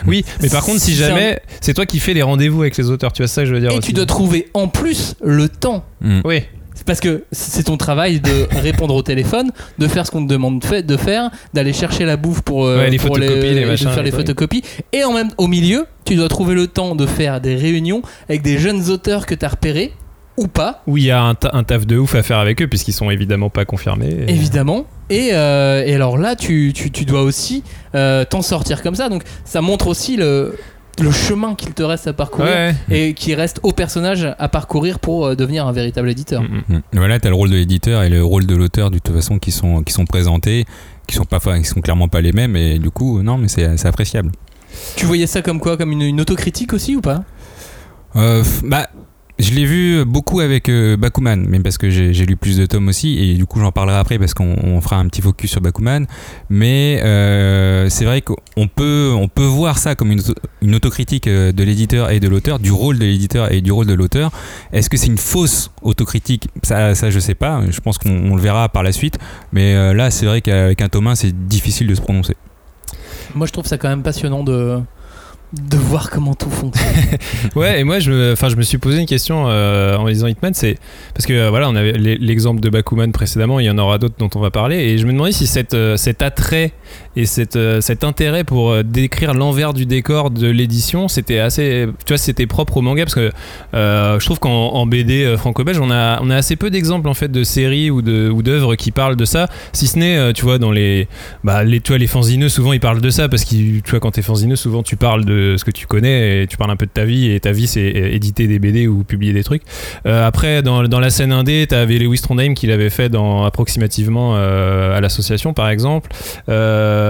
Oui, mais par contre, si C'est jamais c'est toi qui fais les rendez-vous avec les auteurs, tu vois ça, que je veux dire. Et aussi. tu dois trouver en plus le temps. Mm. Oui, Parce que c'est ton travail de répondre au téléphone, de faire ce qu'on te demande de faire, d'aller chercher la bouffe pour, euh, Ouais, les pour photocopies, les de machins, faire les photocopies. Et en même, au milieu, tu dois trouver le temps de faire des réunions avec des jeunes auteurs que t'as repérés ou pas, où il y a un, ta- un taf de ouf à faire avec eux, puisqu'ils sont évidemment pas confirmés. Et- évidemment. Et, euh, et alors là, tu, tu- tu dois aussi euh, t'en sortir comme ça. Donc ça montre aussi le, le chemin qu'il te reste à parcourir. Ouais. et qui reste au personnage à parcourir pour euh, devenir un véritable éditeur. Mm, mm. Mm. Voilà, tu as le rôle de l'éditeur et le rôle de l'auteur, de toute façon, qui sont, qui sont présentés, qui sont, pas, qui sont clairement pas les mêmes, et du coup, non, mais c'est appréciable. Tu voyais ça comme quoi? Comme une, une autocritique aussi ou pas? Euh, bah, je l'ai vu beaucoup avec euh, Bakuman, mais parce que j'ai lu plus de tomes aussi, et du coup j'en parlerai après parce qu'on on fera un petit focus sur Bakuman. Mais euh, c'est vrai qu'on peut, on peut voir ça comme une, une autocritique euh, de l'éditeur et de l'auteur, du rôle de l'éditeur et du rôle de l'auteur. Est-ce que c'est une fausse autocritique? Ça, ça, je sais pas. Je pense qu'on on le verra par la suite. Mais là, c'est vrai qu'avec un tome 1, c'est difficile de se prononcer. Moi je trouve ça quand même passionnant de, de voir comment tout fonctionne. Ouais, et moi, je enfin, je me suis posé une question euh, en lisant Hitman, c'est parce que euh, voilà, on avait l'e- l'exemple de Bakuman précédemment, il y en aura d'autres dont on va parler, et je me demandais si euh, cet attrait et cette, euh, cet intérêt pour euh, décrire l'envers du décor de l'édition, c'était assez, tu vois, c'était propre au manga, parce que euh, je trouve qu'en en BD franco-belge, on a, on a assez peu d'exemples en fait de séries ou de ou d'œuvres qui parlent de ça, si ce n'est, tu vois, dans les, bah, les, tu vois, les fanzineux, souvent ils parlent de ça, parce que tu vois, quand t'es fanzineux, souvent tu parles de ce que tu connais et tu parles un peu de ta vie, et ta vie c'est éditer des BD ou publier des trucs. Après, dans, dans la scène indé, t'avais Lewis Trondheim qui l'avait fait dans approximativement à l'association par exemple. Euh,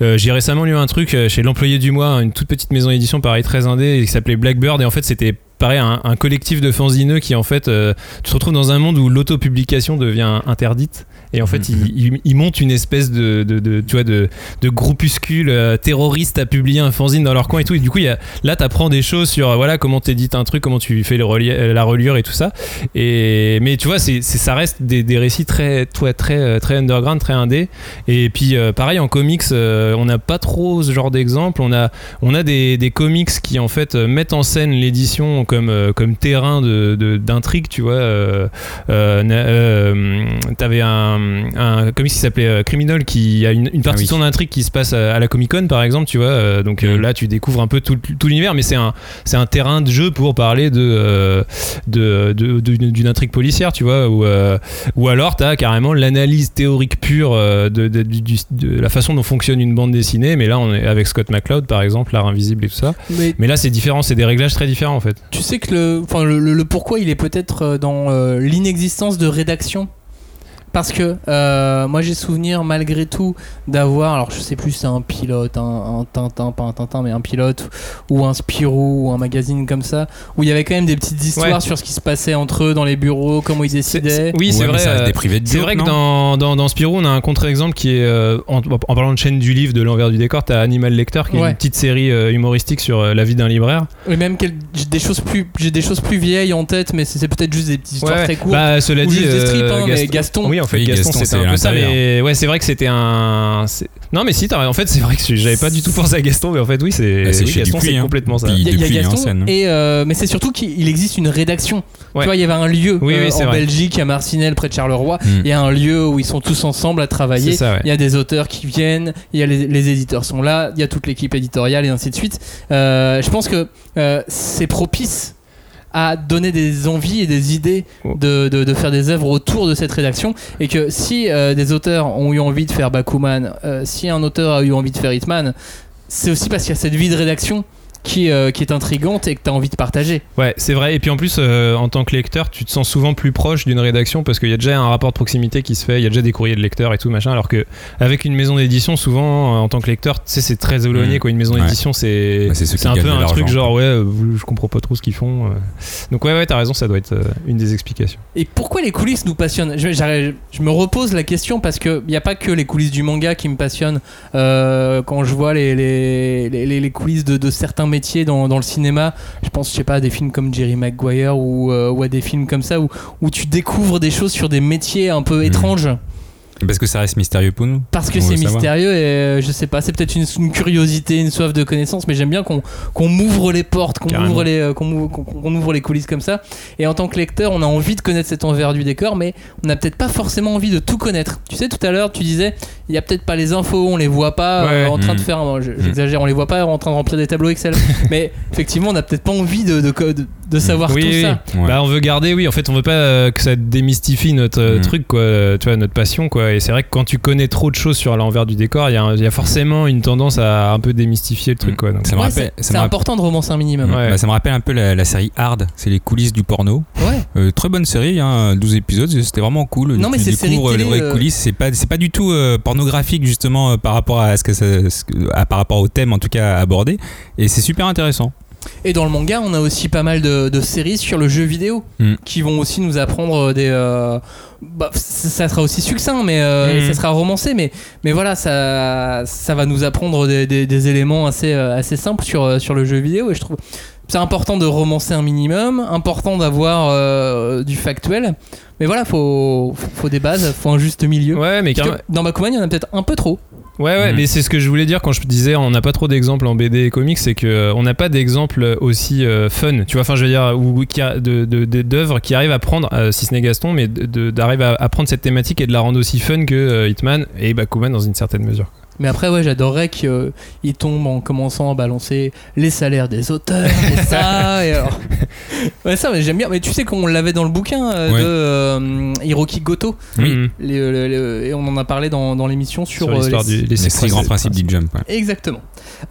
J'ai récemment lu un truc euh, chez l'employé du mois, une toute petite maison d'édition pareil très indé qui s'appelait Blackbird et en fait c'était pareil un, collectif de fanzineux qui en fait euh, tu dans un monde où l'autopublication devient interdite et en fait ils il, une espèce de, de, tu vois de, groupuscule euh, terroriste à publier un fanzine dans leur coin et tout. Et du coup il y a, là t'apprends des choses sur euh, voilà comment t'édites un truc comment tu fais euh, la reliure et tout ça. Et mais tu vois ça reste des, récits très très euh, très underground très indé. Et puis pareil en comics on n'a pas trop ce genre d'exemple. On a on a des, des comics qui en fait mettent en scène l'édition comme comme terrain de d'intrigue tu vois. T'avais un, un comics qui s'appelait euh, Criminal qui a une, une partie Ah oui. de son intrigue qui se passe à, à la Comic Con par exemple tu vois euh, donc euh, Mm. là tu découvres un peu tout, tout l'univers mais c'est un c'est un terrain de jeu pour parler de euh, de de- d'une intrigue policière tu vois ou euh, ou alors t'as carrément l'analyse théorique pure de, la façon dont fonctionne une bande dessinée mais là on est avec Scott McCloud par exemple l'art invisible et tout ça Mais mais là c'est différent c'est des réglages très différents en fait tu sais que le, enfin, le, le- le pourquoi il est peut-être dans euh, l'inexistence de rédaction Parce que euh, moi j'ai souvenir malgré tout d'avoir, alors je sais plus si c'est un pilote, un, un Tintin, pas un Tintin, mais un pilote, ou un Spirou, ou un magazine comme ça, où il y avait quand même des petites histoires Ouais. sur ce qui se passait entre eux dans les bureaux, comment ils décidaient. Oui, c'est vrai. euh, C'est vrai que dans, dans, dans Spirou, on a un contre-exemple qui est, euh, en, en parlant de chaîne du livre, de l'envers du décor, t'as Animal Lecteur, qui est Ouais. une petite série euh, humoristique sur euh, la vie d'un libraire. Et même j'ai des choses plus, j'ai des choses plus vieilles en tête, mais c'est peut-être juste des petites histoires Ouais, très courtes. Bah, cela ou dit, juste des strips, hein, mais Gaston. Oui, en fait, Oui, Gaston, Gaston, c'était c'est un peu ça. Mais ouais, c'est vrai que c'était un. Non, mais si, t'as- en fait, c'est vrai que j'avais pas du tout pensé à Gaston, mais en fait, oui, c'est Bah, c'est oui, Gaston, Dupuis, c'est hein. complètement ça. Il y a- Gaston, scène. et euh, mais c'est surtout qu'il existe une rédaction. Ouais. Tu vois, il y avait un lieu Oui, euh, c'est en vrai. Belgique, à Marcinelle, près de Charleroi. Mm. Il y a un lieu où ils sont tous ensemble à travailler. C'est ça, ouais. Il y a des auteurs qui viennent, il y a les, les éditeurs sont là, il y a toute l'équipe éditoriale et ainsi de suite. Euh, je pense que euh, c'est propice à donner des envies et des idées de, de- de faire des œuvres autour de cette rédaction et que si euh, des auteurs ont eu envie de faire Bakuman, euh, si un auteur a eu envie de faire Hitman, c'est aussi parce qu'il y a cette vie de rédaction qui, euh, qui est intrigante et que tu as envie de partager. Ouais, c'est vrai. Et puis en plus, euh, en tant que lecteur, tu te sens souvent plus proche d'une rédaction parce qu'il y a déjà un rapport de proximité qui se fait, il y a déjà des courriers de lecteurs et tout machin. Alors que avec une maison d'édition, souvent, euh, en tant que lecteur, tu sais, c'est très éloigné. Mm. Quoi. Une maison Ouais. d'édition, c'est Bah, c'est un peu un truc genre, ouais, euh, je comprends pas trop ce qu'ils font. euh. Donc, ouais, ouais, t'as raison, ça doit être euh, une des explications. Et pourquoi les coulisses nous passionnent? Je, me repose la question parce qu'il n'y a pas que les coulisses du manga qui me passionnent. Euh, quand je vois les, les, les, les- les coulisses de, de certains métiers dans, dans le cinéma, je pense, je sais pas, à des films comme Jerry Maguire ou, euh, ou à des films comme ça où, où tu découvres des choses sur des métiers un peu Mhm. étranges Parce que ça reste mystérieux pour nous. parce que c'est mystérieux et euh, je sais pas, c'est peut-être une, une curiosité, une soif de connaissance, mais j'aime bien qu'on m'ouvre les portes, qu'on ouvre les, euh, ouvre les coulisses comme ça. Et en tant que lecteur, on a envie de connaître cet envers du décor, mais on n'a peut-être pas forcément envie de tout connaître. Tu sais, tout à l'heure, tu disais, il y a peut-être pas les infos, on les voit pas euh, en train de Mm. faire, je- j'exagère, on les voit pas en train de remplir des tableaux Excel. mais effectivement, on n'a peut-être pas envie de, de, de, de savoir oui, tout oui. ça. Ouais. Bah, on veut garder, oui. En fait, on veut pas euh, que ça démystifie notre euh, Mm. truc, quoi. euh, Tu vois, notre passion, quoi. Et c'est vrai que quand tu connais trop de choses sur l'envers du décor, il y, a y forcément une tendance à un peu démystifier le truc, Mm. quoi. Donc, Ça me Ouais, rappelle- c'est c'est important de romancer un minimum. Ouais. Bah, ça me rappelle un peu la, la série Hard, c'est les coulisses du porno. Ouais. Euh, très bonne série, hein, 12 épisodes, c'était vraiment cool. Non, mais tu ces séries découvres télé, les vraies euh, coulisses, c'est pas, c'est pas du tout euh, pornographique justement euh, par rapport à ce que ça, ce que- à- par rapport au thème en tout cas abordé, et c'est super intéressant. Et dans le manga, on a aussi pas mal de, de séries sur le jeu vidéo Mm. qui vont aussi nous apprendre des. euh, bah, ça sera aussi succinct, mais euh, Mm. ça sera romancé, mais, mais voilà, ça, ça va nous apprendre des, des- des éléments assez, euh, assez simples sur, euh, sur le jeu vidéo. Et je trouve c'est important de romancer un minimum, important d'avoir euh, du factuel. Mais voilà, faut, faut, des bases, faut un juste milieu. Ouais, mais que dans Bakuman, il y en a peut-être un peu trop. Ouais, ouais, Mhm. mais c'est ce que je voulais dire quand je disais on n'a pas trop d'exemples en BD et comics, c'est que euh, on n'a pas d'exemples aussi euh, fun, tu vois, enfin je veux dire, ou d'œuvres qui arrivent à prendre, euh, si ce n'est Gaston, mais d'arriver à, à prendre cette thématique et de la rendre aussi fun que euh, Hitman et Bakuman dans une certaine mesure. Mais après, ouais, j'adorerais qu'il tombe en commençant à balancer les salaires des auteurs et ça. et alors... Ouais, ça, mais j'aime bien. Mais tu sais qu'on l'avait dans le bouquin euh, Ouais. de euh, Hiroki Goto. Oui. Les- le- et on en a parlé dans, dans l'émission sur, Sur euh, l'histoire les- du les Les six grands principes du jump. ouais. Exactement.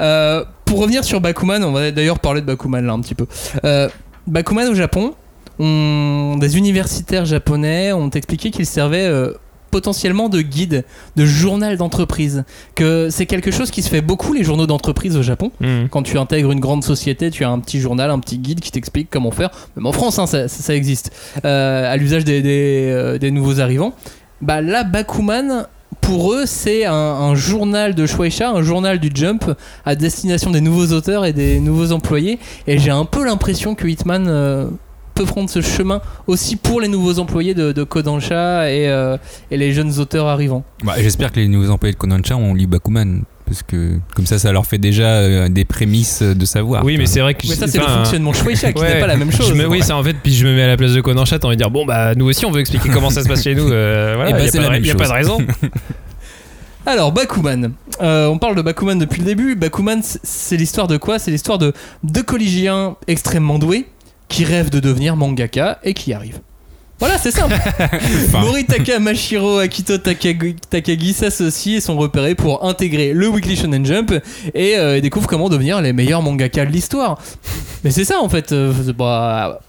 Euh, pour revenir sur Bakuman, on va d'ailleurs parler de Bakuman là un petit peu. Euh, Bakuman au Japon, on- des universitaires japonais ont expliqué qu'ils servaient euh, potentiellement de guide, de journal d'entreprise. Que c'est quelque chose qui se fait beaucoup les journaux d'entreprise au Japon. Mhm. Quand tu intègres une grande société, tu as un petit journal, un petit guide qui t'explique comment faire. Même en France, hein, ça, ça- ça existe. Euh, à l'usage des, des, euh, des nouveaux arrivants. Bah là, Bakuman, pour eux, c'est un, un journal de Shueisha, un journal du Jump à destination des nouveaux auteurs et des nouveaux employés. Et j'ai un peu l'impression que Hitman euh, peut prendre ce chemin aussi pour les nouveaux employés de, de Kodansha et, euh, et les jeunes auteurs arrivants. Bah, J'espère que les nouveaux employés de Kodansha ont lu Bakuman. Parce que comme ça, ça leur fait déjà euh, des prémices de savoir. Oui, mais c'est vrai que Mais ça, c'est le enfin, fonctionnement Shueisha qui ouais, n'est pas la même chose. je me- oui, c'est en fait, puis je me mets à la place de Kodansha, t'as envie de dire bon bah nous aussi on veut expliquer comment ça se passe chez nous. Euh, voilà, Eh ben, y a pas de- a pas raison. Alors, Bakuman. Euh, on parle de Bakuman depuis le début. Bakuman, c'est l'histoire de quoi? C'est l'histoire de deux collégiens extrêmement doués qui rêvent de devenir mangaka et qui y arrivent. Voilà, c'est simple. Moritaka Mashiro Akito Takagi, Takagi s'associent et sont repérés pour intégrer le Weekly Shonen Jump et euh, découvrent comment devenir les meilleurs mangaka de l'histoire. Mais c'est ça en fait. euh,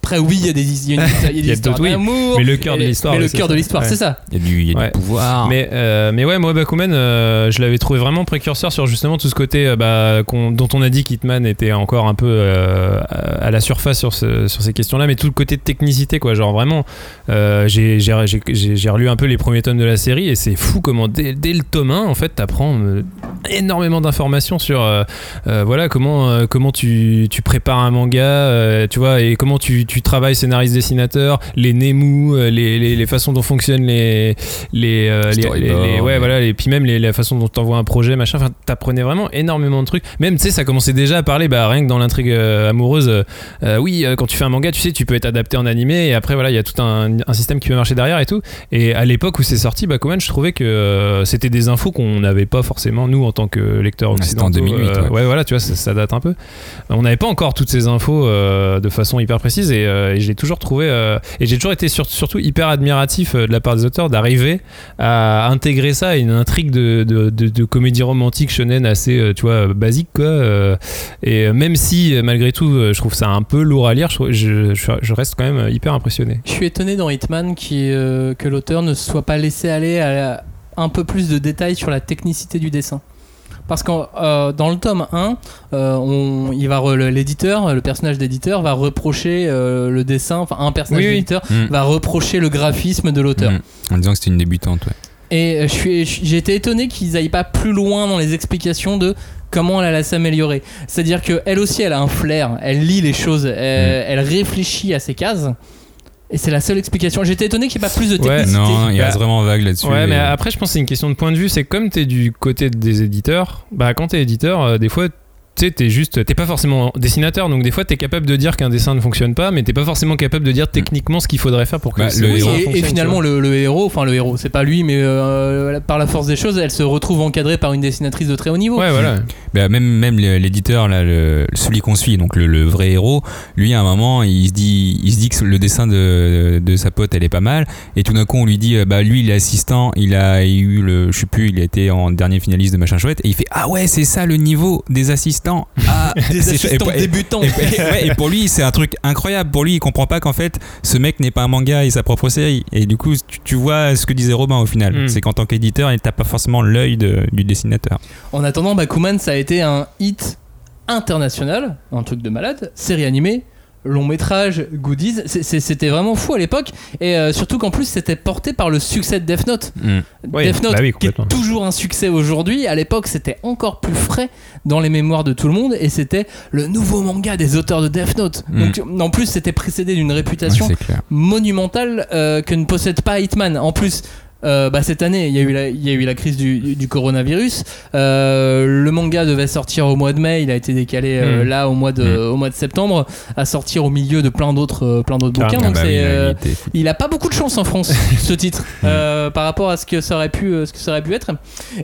Après, oui, il y a des, il y a une- a des oui. d'amour. Mais le cœur de l'histoire, Mais le cœur de ça. l'histoire, Ouais. c'est ça. Il y a du, il y a Ouais. du pouvoir. Mais, euh, mais ouais, moi, Bakuman, euh, je l'avais trouvé vraiment précurseur sur justement tout ce côté euh, bah, dont on a dit qu'Hitman était encore un peu euh, à la surface sur, ce- sur ces questions-là, mais tout le côté de technicité, quoi. Genre vraiment, euh, j'ai j'ai- j'ai- j'ai- j'ai relu un peu les premiers tomes de la série et c'est fou comment dès, dès le tome 1, en fait, t'apprends euh, énormément d'informations sur euh, euh, voilà comment comment tu, tu prépares un manga tu vois et comment tu, tu travailles scénariste dessinateur les euh, les, les, les façons dont fonctionnent les les, les- ouais voilà et puis même les, la façon dont tu envoies un projet machin enfin t'apprenais vraiment énormément de trucs. Même tu sais ça commençait déjà à parler bah rien que dans l'intrigue amoureuse oui quand tu fais un manga tu sais tu peux être adapté en animé et après voilà il y a tout un, un système qui peut marcher derrière et tout. Et à l'époque où c'est sorti Bakuman je trouvais que euh, c'était des infos qu'on n'avait pas forcément nous en tant que lecteurs Ouais, c'était en occidentaux 2008, euh, ouais. voilà tu vois ça, ça date un peu. On n'avait pas encore toutes ces infos euh, de façon hyper précise et, euh, et je l'ai toujours trouvé euh, et j'ai toujours été sur- surtout hyper admiratif euh, de la part des auteurs d'arriver à intégrer ça à une intrigue de, de, de- de comédie romantique shonen assez euh, tu vois basique quoi euh, et euh, même si euh, malgré tout euh, je trouve ça un peu lourd à lire je, je, reste quand même euh, hyper impressionné. Je suis étonné dans Hitman qui, euh, que l'auteur ne se soit pas laissé aller à un peu plus de détails sur la technicité du dessin. Parce que dans le tome 1, euh, on, il va l'éditeur, le personnage d'éditeur va reprocher euh, le dessin, enfin un personnage Oui, oui. d'éditeur Mm. va reprocher le graphisme de l'auteur. Mm. En disant que c'était une débutante, ouais. Et euh, j'ai été étonné qu'ils aillent pas plus loin dans les explications de comment elle allait s'améliorer. C'est-à-dire qu'elle aussi, elle a un flair, elle lit les choses, elle, elle réfléchit à ses cases. Et c'est la seule explication. J'étais étonné qu'il n'y ait pas plus de Ouais, technicité. Non, il Bah, reste vraiment vague là-dessus. Ouais, et- mais après, je pense que c'est une question de point de vue. C'est comme t'es du côté des éditeurs, bah quand t'es éditeur, euh, des fois, tu sais, t'es juste, t'es pas forcément dessinateur, donc des fois, t'es capable de dire qu'un dessin ne fonctionne pas, mais t'es pas forcément capable de dire techniquement ce qu'il faudrait faire pour que Bah, le héros Et- et, finalement, le, le héros, enfin le héros, c'est pas lui, mais euh, par la force des choses, elle se retrouve encadrée par une dessinatrice de très haut niveau. Ouais, voilà. Bah, même même l'éditeur là, le- celui qu'on suit, donc le, le vrai héros, lui à un moment il se dit il se dit que le dessin de, de sa pote elle est pas mal et tout d'un coup on lui dit euh, bah lui il est assistant, il a eu le je sais plus, il a été en dernier finaliste de machin chouette et il fait ah ouais c'est ça le niveau des assistants. Ah, Des assistants et- débutants. Et, et- ouais, et pour lui, c'est un truc incroyable. Pour lui, il comprend pas qu'en fait, ce mec n'est pas un manga et sa propre série. Et du coup, tu, tu vois ce que disait Robin au final. Mm. C'est qu'en tant qu'éditeur, il tape pas forcément l'œil de- du dessinateur. En attendant, Bakuman, ça a été un hit international, un truc de malade, série animée, long métrage, goodies, c'était vraiment fou à l'époque, et euh, surtout qu'en plus c'était porté par le succès de Death Note. Mm. Oui, Death Note, bah oui, qui est toujours un succès aujourd'hui, à l'époque c'était encore plus frais dans les mémoires de tout le monde, et c'était le nouveau manga des auteurs de Death Note. Mm. Donc en plus c'était précédé d'une réputation monumentale euh, que ne possède pas Hitman. En plus, euh, bah, cette année, il y, a eu la- il y a eu la crise du, du- coronavirus. Euh, le manga devait sortir au mois de mai, il a été décalé euh, Mm. là au mois, de, Mm. au mois de septembre, à sortir au milieu de plein d'autres euh, plein d'autres bouquins. Carrément. Donc Ah bah c'est, oui, euh, il a pas beaucoup de chance en France ce titre euh, par rapport à ce que ça aurait pu ce que ça aurait pu être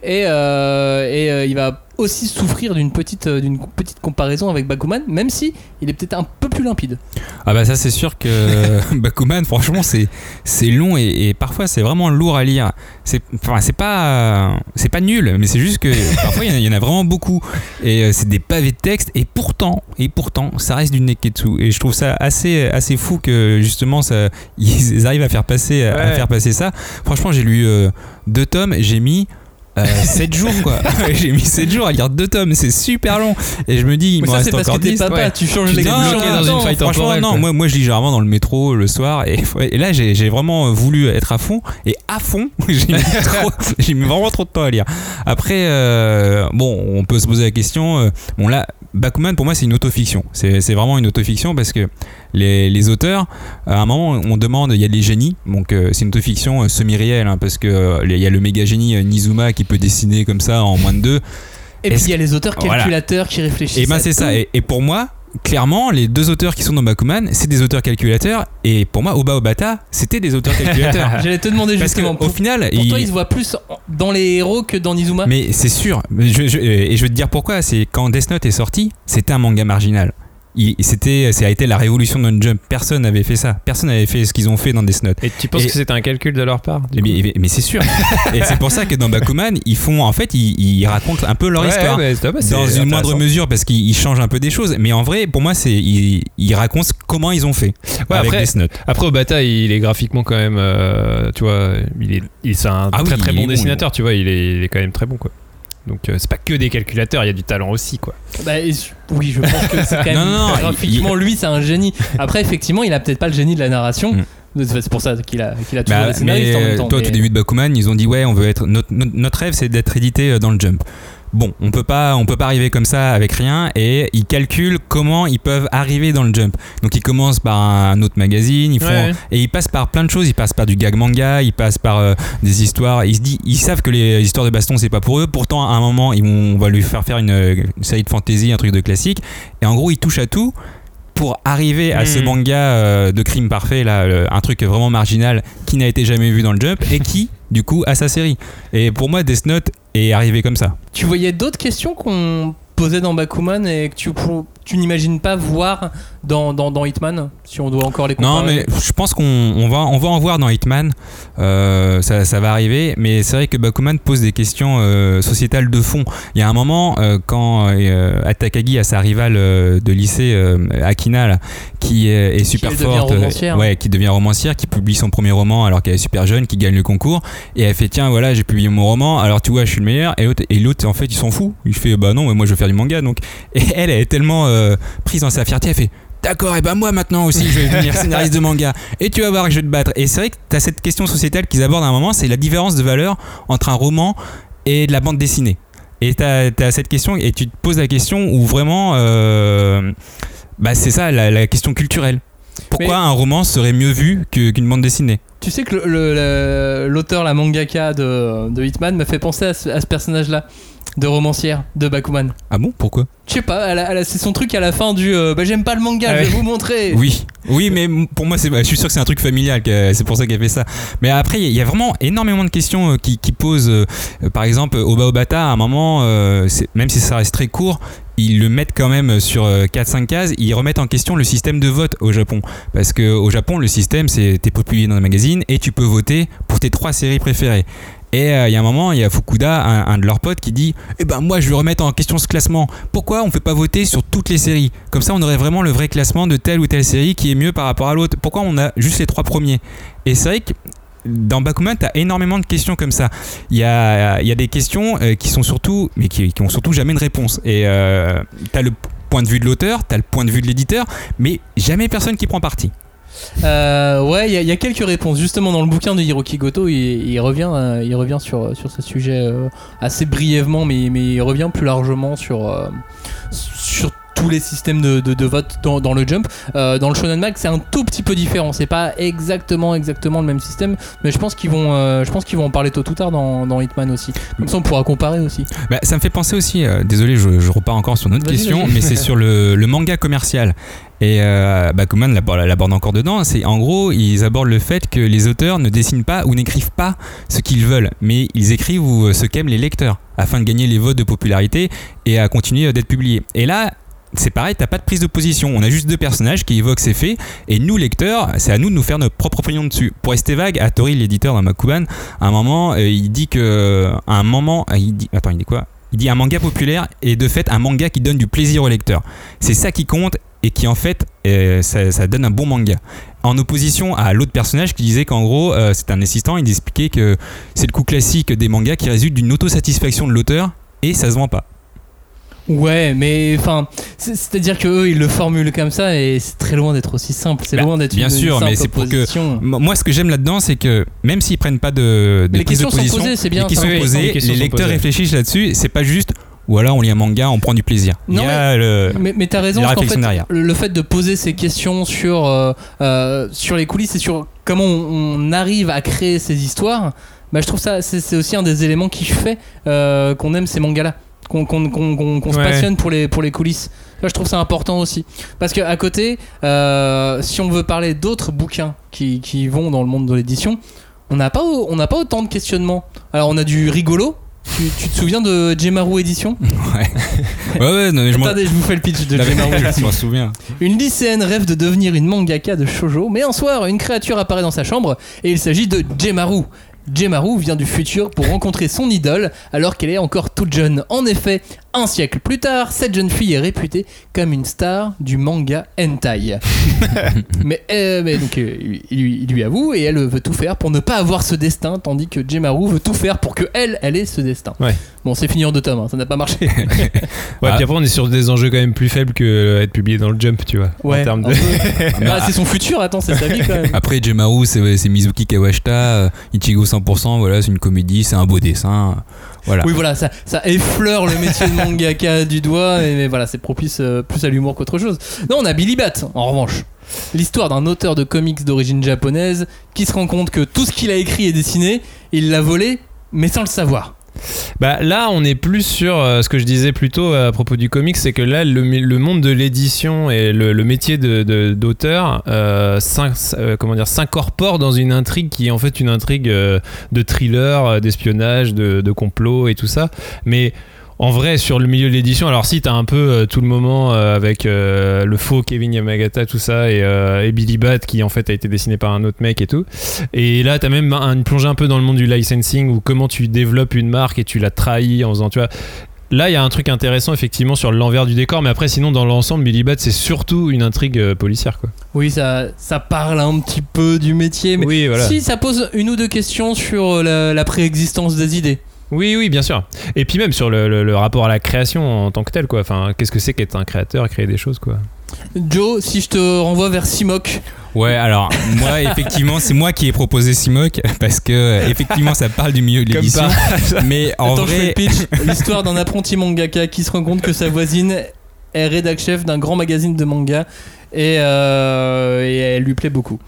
et, euh, et il va aussi souffrir d'une petite euh, d'une petite comparaison avec Bakuman même si il est peut-être un peu plus limpide Ah bah ça c'est sûr que Bakuman franchement c'est c'est long et, et parfois c'est vraiment lourd à lire. C'est enfin c'est pas c'est pas nul mais c'est juste que parfois il y en a- il y, en a vraiment beaucoup et euh, c'est des pavés de texte et pourtant et pourtant ça reste du neketsu et je trouve ça assez assez fou que justement ça ils arrivent à faire passer à faire passer ça. Franchement j'ai lu euh, deux tomes j'ai mis 7 jours quoi. j'ai mis 7 jours à lire deux tomes, c'est super long. Et je me dis, il me reste encore t'es 10. papa ouais. tu changes les bloqué en dans une Franchement, non, moi, moi je lis généralement dans le métro le soir et, là j'ai vraiment voulu être à fond et à fond j'ai mis, vraiment trop de temps à lire. Après, euh, bon, on peut se poser la question. euh, bon là, Bakuman pour moi c'est une autofiction. C'est vraiment une autofiction parce que les, les auteurs, à un moment on demande, il y a les génies, donc euh, c'est une autofiction euh, semi-réelle hein, parce que euh, il y a le méga génie euh, Nizuma qui peut dessiner comme ça en moins de deux. Et puis il y a les auteurs Voilà. calculateurs qui réfléchissent. Et ben à c'est ça. Et, et pour moi, clairement, les deux auteurs qui sont dans Bakuman, c'est des auteurs calculateurs. Et pour moi, Oba Obata, c'était des auteurs calculateurs. J'allais te demander Parce justement. qu'au Pour, final, pour il- toi, il se voit plus dans les héros que dans Nizuma? mais c'est sûr. Mais je- je- et je vais te dire pourquoi. C'est quand Death Note est sorti, c'était un manga marginal. C'était, ça a été la révolution d'un jump. Personne n'avait fait ça. Personne n'avait fait ce qu'ils ont fait dans Death Note. Et tu penses Et- que c'était un calcul de leur part Mais, coup mais- c'est sûr. et c'est pour ça que dans Bakuman, ils font, en fait, ils, ils racontent un peu leur Ouais, histoire. ouais, c'est- c'est dans une moindre mesure parce qu'ils ils changent un peu des choses. Mais en vrai, pour moi, c'est ils, ils racontent comment ils ont fait Ouais, avec après- Death Note. Après, Obata, il est graphiquement quand même. euh, tu vois, il est, il- c'est un Ah très oui, très bon, dessinateur, tu vois, il est, il est quand même très bon, quoi. Donc, euh, c'est pas que des calculateurs, il y a du talent aussi, quoi. Bah, et- oui, je pense que c'est quand même. Non, non, non, graphiquement, lui, c'est un génie. Après, effectivement, il a peut-être pas le génie de la narration. Mm. C'est pour ça qu'il a, qu'il a toujours Bah, des scénaristes mais en même temps. toi, au mais- tout début de Bakuman, ils ont dit ouais, on veut être notre, notre, notre rêve, c'est d'être édité euh, dans le Jump. Bon, on peut pas, on peut pas arriver comme ça avec rien, et ils calculent comment ils peuvent arriver dans le Jump. Donc ils commencent par un autre magazine, ils font Ouais, et ils passent par plein de choses. Ils passent par du gag manga, ils passent par euh, des histoires. Ils se disent, ils savent que les histoires de baston c'est pas pour eux. Pourtant, à un moment, ils vont, on va lui faire faire une, une série de fantasy, un truc de classique. Et en gros, ils touchent à tout pour arriver à ce Mhm. manga euh, de crime parfait là, un truc vraiment marginal qui n'a été jamais vu dans le Jump et qui, du coup, a sa série. Et pour moi, Death Note est arrivé comme ça. Tu voyais d'autres questions qu'on posait dans Bakuman et que tu, tu n'imagines pas voir dans, dans, dans Hitman Si on doit encore les comparer. Non, mais je pense qu'on on va, on va en voir dans Hitman. Euh, ça, ça va arriver. Mais c'est vrai que Bakuman pose des questions euh, sociétales de fond. Il y a un moment, euh, quand Atakagi a sa rivale de lycée, Akina, là, qui est, est super forte, romancière. ouais, qui devient romancière, qui publie son premier roman alors qu'elle est super jeune, qui gagne le concours. Et elle fait Tiens, voilà, j'ai publié mon roman. Alors tu vois, je suis le meilleur. Et l'autre, et l'autre, en fait, il s'en fout. Il fait Bah non, mais moi je veux faire du manga. Donc. Et elle, elle est tellement prise dans sa fierté. Elle fait D'accord, et ben moi maintenant aussi je vais devenir scénariste de manga et tu vas voir que je vais te battre. Et c'est vrai que tu as cette question sociétale qu'ils abordent à un moment, c'est la différence de valeur entre un roman et de la bande dessinée. Et tu as, cette question et tu te poses la question où vraiment, euh, bah c'est ça la, la question culturelle. Pourquoi Mais- un roman serait mieux vu qu'une bande dessinée? Tu sais que l'auteur, la mangaka de, de Hitman m'a fait penser à ce, à ce personnage-là, de romancière, de Bakuman. Ah bon Pourquoi? Je sais pas, c'est son truc à la fin du euh, bah j'aime pas le manga, Ah je vais vous montrer. Oui, oui, mais pour moi, c'est, je suis sûr que c'est un truc familial, que c'est pour ça qu'elle fait ça. Mais après, il y a vraiment énormément de questions euh, qui, qui posent. euh, par exemple, Oba Obata, à un moment, euh, même si ça reste très court, ils le mettent quand même sur euh, 4-5 cases. Ils remettent en question le système de vote au Japon. Parce que au Japon, le système, c'est t'es publié dans un magazine et tu peux voter pour tes trois séries préférées. Et euh, il y a un moment, il y a Fukuda, un, de leurs potes, qui dit Eh ben moi, je vais remettre en question ce classement. Pourquoi on fait pas voter sur toutes les séries? Comme ça, on aurait vraiment le vrai classement de telle ou telle série qui est mieux par rapport à l'autre. Pourquoi on a juste les trois premiers? Et c'est vrai que dans Bakuman, tu as énormément de questions comme ça. Il y a, y a des questions euh, qui sont surtout, mais qui, ont surtout jamais de réponse. Et tu as le point de vue de l'auteur, tu as le point de vue de l'éditeur, mais jamais personne qui prend parti. Euh, ouais, il y, a- quelques réponses. Justement, dans le bouquin de Hiroki Goto, il, il revient, euh, il revient sur, ce sujet euh, assez brièvement, mais, mais il revient plus largement sur, euh, sur tous les systèmes de, de- de vote dans, dans le jump. Euh, dans le Shonen Mag, c'est un tout petit peu différent. C'est pas exactement, exactement le même système, mais je pense qu'ils vont, euh, je pense qu'ils vont en parler tôt ou tard dans, dans Hitman aussi. Comme ça, on pourra comparer aussi. Bah, ça me fait penser aussi, euh, désolé, je, je repars encore sur une autre question, mais c'est sur le, le manga commercial. Et euh, Bakuman l'aborde encore dedans. C'est en gros, ils abordent le fait que les auteurs ne dessinent pas ou n'écrivent pas ce qu'ils veulent, mais ils écrivent ou, ce qu'aiment les lecteurs afin de gagner les votes de popularité et à continuer d'être publiés. Et là, c'est pareil, t'as pas de prise de position. On a juste deux personnages qui évoquent ces faits, et nous, lecteurs, c'est à nous de nous faire notre propre opinion dessus. Pour rester vague, Hattori, l'éditeur dans Bakuman, à un moment, euh, il dit que. Un moment. euh, Il dit, attends, il dit quoi? Il dit un manga populaire est de fait un manga qui donne du plaisir au lecteur. C'est ça qui compte et qui en fait euh, ça, donne un bon manga. En opposition à l'autre personnage qui disait qu'en gros c'est un assistant, il expliquait que c'est le coup classique des mangas qui résulte d'une autosatisfaction de l'auteur et ça se vend pas. Ouais, mais enfin, c'est- c'est-à-dire que eux, ils le formulent comme ça et c'est très loin d'être aussi simple. C'est Bah, loin d'être bien une sûr, mais simple c'est pour que- Moi, ce que j'aime là-dedans, c'est que même s'ils prennent pas de, de Les prise de questions sont posées, c'est bien, les questions sont Oui, posées, les questions lecteurs posées. réfléchissent là-dessus. C'est pas juste, voilà, on lit un manga, on prend du plaisir. Non, Il y a le- Mais, mais t'as raison, la parce qu'en réflexion fait, derrière. le fait de poser ces questions sur, euh, euh, sur les coulisses et sur comment on, on arrive à créer ces histoires, bah, je trouve ça, c'est c'est aussi un des éléments qui fait euh, qu'on aime ces mangas-là. Qu'on se passionne pour les, pour les coulisses. Là, je trouve ça important aussi. Parce qu'à côté, euh, si on veut parler d'autres bouquins qui, qui vont dans le monde de l'édition, on n'a pas, on pas autant de questionnements. Alors, on a du rigolo, Tu, tu te souviens de Jemaru Édition Ouais. Ouais, ouais, non, mais je Attendez, je vous fais le pitch de Jemaru je m'en souviens. Une lycéenne rêve de devenir une mangaka de shoujo, mais un soir, une créature apparaît dans sa chambre et il s'agit de Jemaru. Jemaru vient du futur pour rencontrer son idole alors qu'elle est encore toute jeune. En effet, un siècle plus tard, cette jeune fille est réputée comme une star du manga hentai. mais, euh, mais donc euh, il, lui, il lui avoue et elle veut tout faire pour ne pas avoir ce destin, tandis que Jemaru veut tout faire pour que elle, elle ait ce destin. Ouais. Bon, c'est fini en deux tomes, hein, ça n'a pas marché. Ouais, Ah. puis après, on est sur des enjeux quand même plus faibles que euh, être publié dans le Jump, tu vois. Ouais, en de. Bah, c'est son futur, attends, c'est sa vie quand même. Après, Jemaru, c'est Mizuki Kawashita, Ichigo 100%, voilà, c'est une comédie, c'est un beau dessin. Oui, voilà, ça, effleure le métier de mangaka du doigt, mais voilà, c'est propice euh, plus à l'humour qu'autre chose. Non, on a Billy Bat, en revanche. L'histoire d'un auteur de comics d'origine japonaise qui se rend compte que tout ce qu'il a écrit et dessiné, il l'a volé, mais sans le savoir. Bah là, on est plus sur euh, ce que je disais plus tôt à propos du comics, c'est que là, le, monde de l'édition et le, métier de- de- d'auteur euh, euh, dire, s'incorpore dans une intrigue qui est en fait une intrigue euh, de thriller, euh, d'espionnage, de, de complot et tout ça. Mais en vrai, sur le milieu de l'édition, alors si t'as un peu euh, tout le moment euh, avec euh, le faux Kevin Yamagata, tout ça, et, et Billy Bat qui en fait a été dessiné par un autre mec et tout. Et là, t'as même un- une plongée un peu dans le monde du licensing ou comment tu développes une marque et tu la trahis en faisant, tu vois. Là, il y a un truc intéressant effectivement sur l'envers du décor, mais après, sinon, dans l'ensemble, Billy Bat, c'est surtout une intrigue policière, quoi. Oui, ça, ça parle un petit peu du métier, mais Oui, voilà. si ça pose une ou deux questions sur la, la préexistence des idées. Oui, oui, bien sûr. Et puis même sur le, le- le rapport à la création en tant que tel, quoi. Enfin, qu'est-ce que c'est qu'être un créateur, créer des choses, quoi? Joe, si je te renvoie vers Simok, Ouais, alors, moi, effectivement, c'est moi qui ai proposé Simok, parce que, euh, effectivement, ça parle du milieu de par- Mais en attends, je fais le vrai, pitch. L'histoire d'un apprenti mangaka qui se rend compte que sa voisine est rédac chef d'un grand magazine de manga et, euh, et elle lui plaît beaucoup.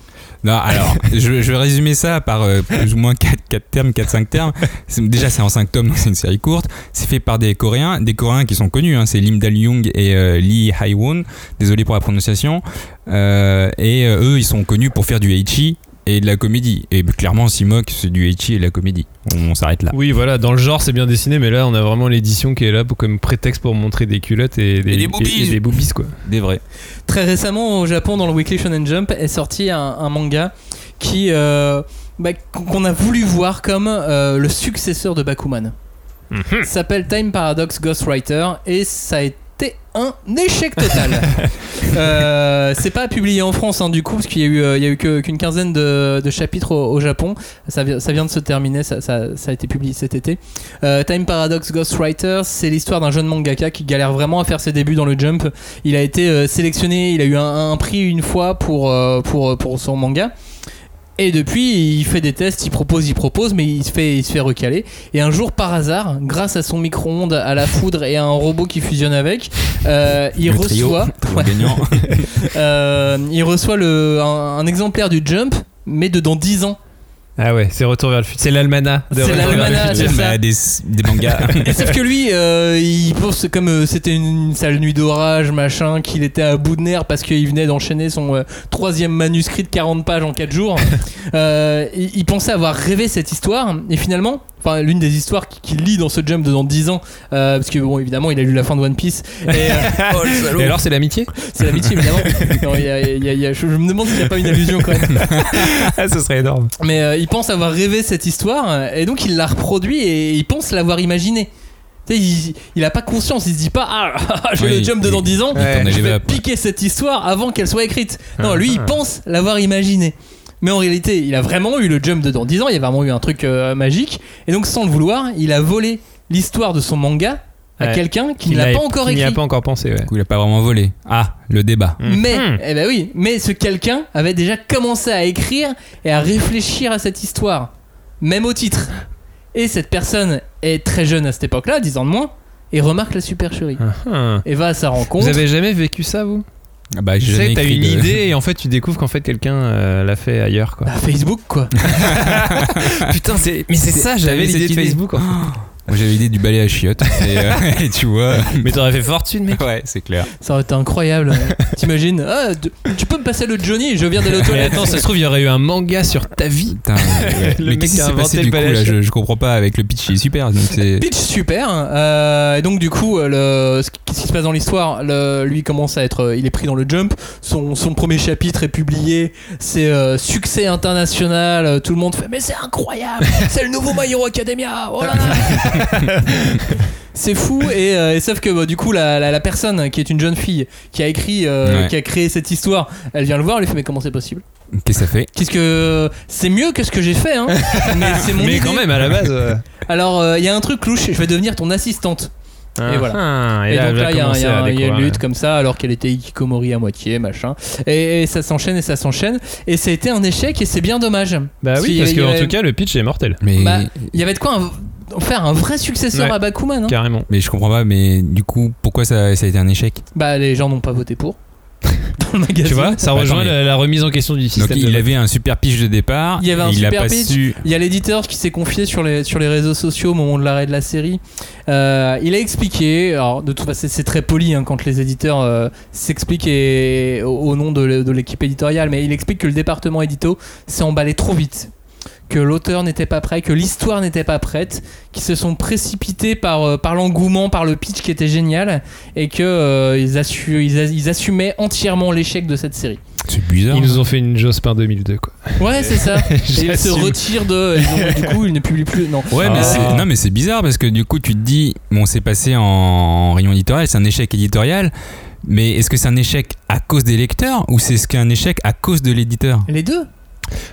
Non, alors, je, vais résumer ça par euh, plus ou moins 4, termes, 4-5 termes. Déjà, c'est en 5 tomes, donc c'est une série courte. C'est fait par des Coréens, des Coréens qui sont connus, hein, c'est Lim Dal-young et euh, Lee Hae-won. Désolé pour la prononciation. Euh, et eux, ils sont connus pour faire du Heichi et de la comédie. Et clairement, Simok, c'est du Heichi et de la comédie. On, s'arrête là. Oui, voilà, dans le genre, c'est bien dessiné, mais là, on a vraiment l'édition qui est là pour, comme prétexte pour montrer des culottes et des, Et des boobies. et des boobies, quoi. Des vrais. Très récemment au Japon, dans le Weekly Shonen Jump, est sorti un, un manga qui euh, bah, qu'on a voulu voir comme euh, le successeur de Bakuman. Mhm. Ça s'appelle Time Paradox Ghostwriter et ça a été un échec total. Euh, c'est pas publié en France hein, du coup parce qu'il y a eu, euh, il y a eu que- qu'une quinzaine de, de chapitres au, au Japon. Ça, vient- ça vient de se terminer, ça, ça- ça a été publié cet été. Euh, Time Paradox Ghostwriter, c'est l'histoire d'un jeune mangaka qui galère vraiment à faire ses débuts dans le Jump. Il a été euh, sélectionné, il a eu un, un prix une fois pour, pour, pour son manga. Et depuis, il fait des tests, il propose, il propose, mais il se fait, il se fait recaler. Et un jour, par hasard, grâce à son micro-ondes, à la foudre et à un robot qui fusionne avec, euh, il Le trio, reçoit, Ouais. euh, il reçoit le, un, un exemplaire du Jump, mais de dans 10 ans. Ah ouais, c'est Retour vers le futur. C'est l'almanach. de C'est Retour vers le l'almanach, futur. c'est ça. Bah, des, des mangas. Sauf que lui, euh, il pense comme euh, c'était une sale nuit d'orage, machin, qu'il était à bout de nerfs parce qu'il venait d'enchaîner son euh, troisième manuscrit de 40 pages en 4 jours. Euh, il, il pensait avoir rêvé cette histoire et finalement, enfin l'une des histoires qu'il lit dans ce jump de dans 10 ans, euh, parce que bon évidemment il a lu la fin de One Piece et euh, Et alors, c'est l'amitié? C'est l'amitié évidemment. Non, il y a- il y a- il y a- je, je me demande s'il n'y a pas une allusion quand même. Ah, ce serait énorme. Mais euh, il pense avoir rêvé cette histoire euh, et donc il l'a reproduit et il pense l'avoir imaginé. Tu sais, il, il a pas conscience, il se dit pas ah j'ai Oui, le jump de il- dans 10 ans, il t'en je vais piquer cette histoire avant qu'elle soit écrite. Non, Ah, lui il pense l'avoir imaginé. Mais en réalité, il a vraiment eu le jump de dans 10 ans, il y a vraiment eu un truc euh, magique et donc sans le vouloir, il a volé l'histoire de son manga à Ouais. quelqu'un qui Il ne l'a pas encore qui n'y écrit. a pas encore pensé, ouais. Du coup, il a pas vraiment volé. Ah, le débat. Mais, Mhm. eh ben oui, mais ce quelqu'un avait déjà commencé à écrire et à réfléchir à cette histoire, même au titre. Et cette personne est très jeune à cette époque-là, 10 ans de moins, et remarque la supercherie. Ah. Et va à sa rencontre. Vous avez jamais vécu ça, vous? Ah bah, Tu j'ai sais, t'as une de- idée et en fait, tu découvres qu'en fait, quelqu'un euh, l'a fait ailleurs, quoi. Bah, Facebook, quoi. Putain, c'est... mais c'est ça, j'avais l'idée de idée. Facebook. en fait. Moi, j'avais l'idée du balai à chiottes. Et, euh, et tu vois. Mais t'aurais fait fortune, mec. Ouais, c'est clair. Ça aurait été incroyable. T'imagines Ah, tu peux me passer le Johnny, je viens d'aller aux toilettes. attends, ça se trouve, il y aurait eu un manga sur ta vie. Putain, ouais. Le mais mec qu'est-ce qui s'est passé le du coup là je, je comprends pas avec le pitch, il est super. Donc. Pitch super. euh, et donc du coup, euh, le, ce qui- se passe dans l'histoire Lui commence à être, euh, il est pris dans le jump. Son, son premier chapitre est publié. C'est euh, succès international. Tout le monde fait, mais c'est incroyable. c'est le nouveau My Hero Academia. Oh là là. C'est fou et, euh, et sauf que bah, du coup la, la- la personne qui est une jeune fille qui a écrit, euh, Ouais. qui a créé cette histoire, elle vient le voir, elle lui fait mais comment c'est possible? Qu'est-ce que ça fait? Qu'est-ce que c'est mieux que ce que j'ai fait hein Mais c'est mon Mais idée. quand même, à la base. euh, Alors euh, il y a un truc louche, je vais devenir ton assistante. Et voilà. ah, Et, là, donc là, il y a, y y une lutte comme ça, alors qu'elle était Ikikomori à moitié, machin. Et, et ça s'enchaîne et ça s'enchaîne. Et ça a été un échec et c'est bien dommage. Bah Parce oui, parce avait- qu'en avait- tout cas, le pitch est mortel. Mais. Bah, Il y avait de quoi un- faire un vrai successeur Ouais. à Bakuman. hein. Carrément. Mais je comprends pas, mais du coup, pourquoi ça, ça a été un échec? Bah, les gens n'ont pas voté pour. Dans le magazine. Tu vois, ça Attends, rejoint la, la remise en question du Donc système. il de- avait un super pitch de départ. Il y avait un il a super pas pitch. su. Il y a l'éditeur qui s'est confié sur les, sur les réseaux sociaux au moment de l'arrêt de la série. Euh, il a expliqué, alors de toute façon c'est très poli hein, quand les éditeurs euh, s'expliquent et- au, au nom de l'équipe éditoriale, mais il explique que le département édito s'est emballé trop vite. Que l'auteur n'était pas prêt, que l'histoire n'était pas prête, qu'ils se sont précipités par, euh, par l'engouement, par le pitch qui était génial, et que euh, ils, assu- ils, a- ils assumaient entièrement l'échec de cette série. C'est bizarre. Ils nous ont fait une Jospin 2002, quoi. Ouais, c'est ça. Et ils se retirent de. ils ont- du coup, ils ne publient plus. Non. Ouais, mais Ah. c'est non, mais c'est bizarre parce que du coup, tu te dis, bon, c'est passé en, en rayon éditorial, c'est un échec éditorial. Mais est-ce que c'est un échec à cause des lecteurs ou c'est ce qu'un échec à cause de l'éditeur? Les deux.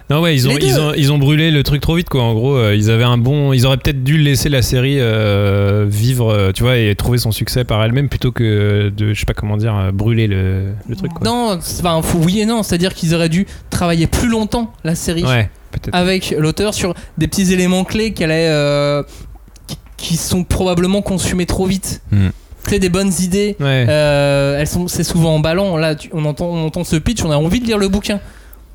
Non ouais, ils ont, ils ont ils ont brûlé le truc trop vite quoi. En gros, euh, ils avaient un bon, ils auraient peut-être dû laisser la série euh, vivre, euh, tu vois, et trouver son succès par elle-même plutôt que de, je sais pas comment dire, brûler le, le truc quoi. Non, c'est- enfin, faut oui et non. C'est-à-dire qu'ils auraient dû travailler plus longtemps la série Ouais, avec l'auteur sur des petits éléments clés qu'elle est, qui, qui sont probablement consumés trop vite. Hmm. Des bonnes idées. Ouais. euh, elles sont, c'est souvent emballant. Là, tu- on entend, on entend ce pitch, on a envie de lire le bouquin.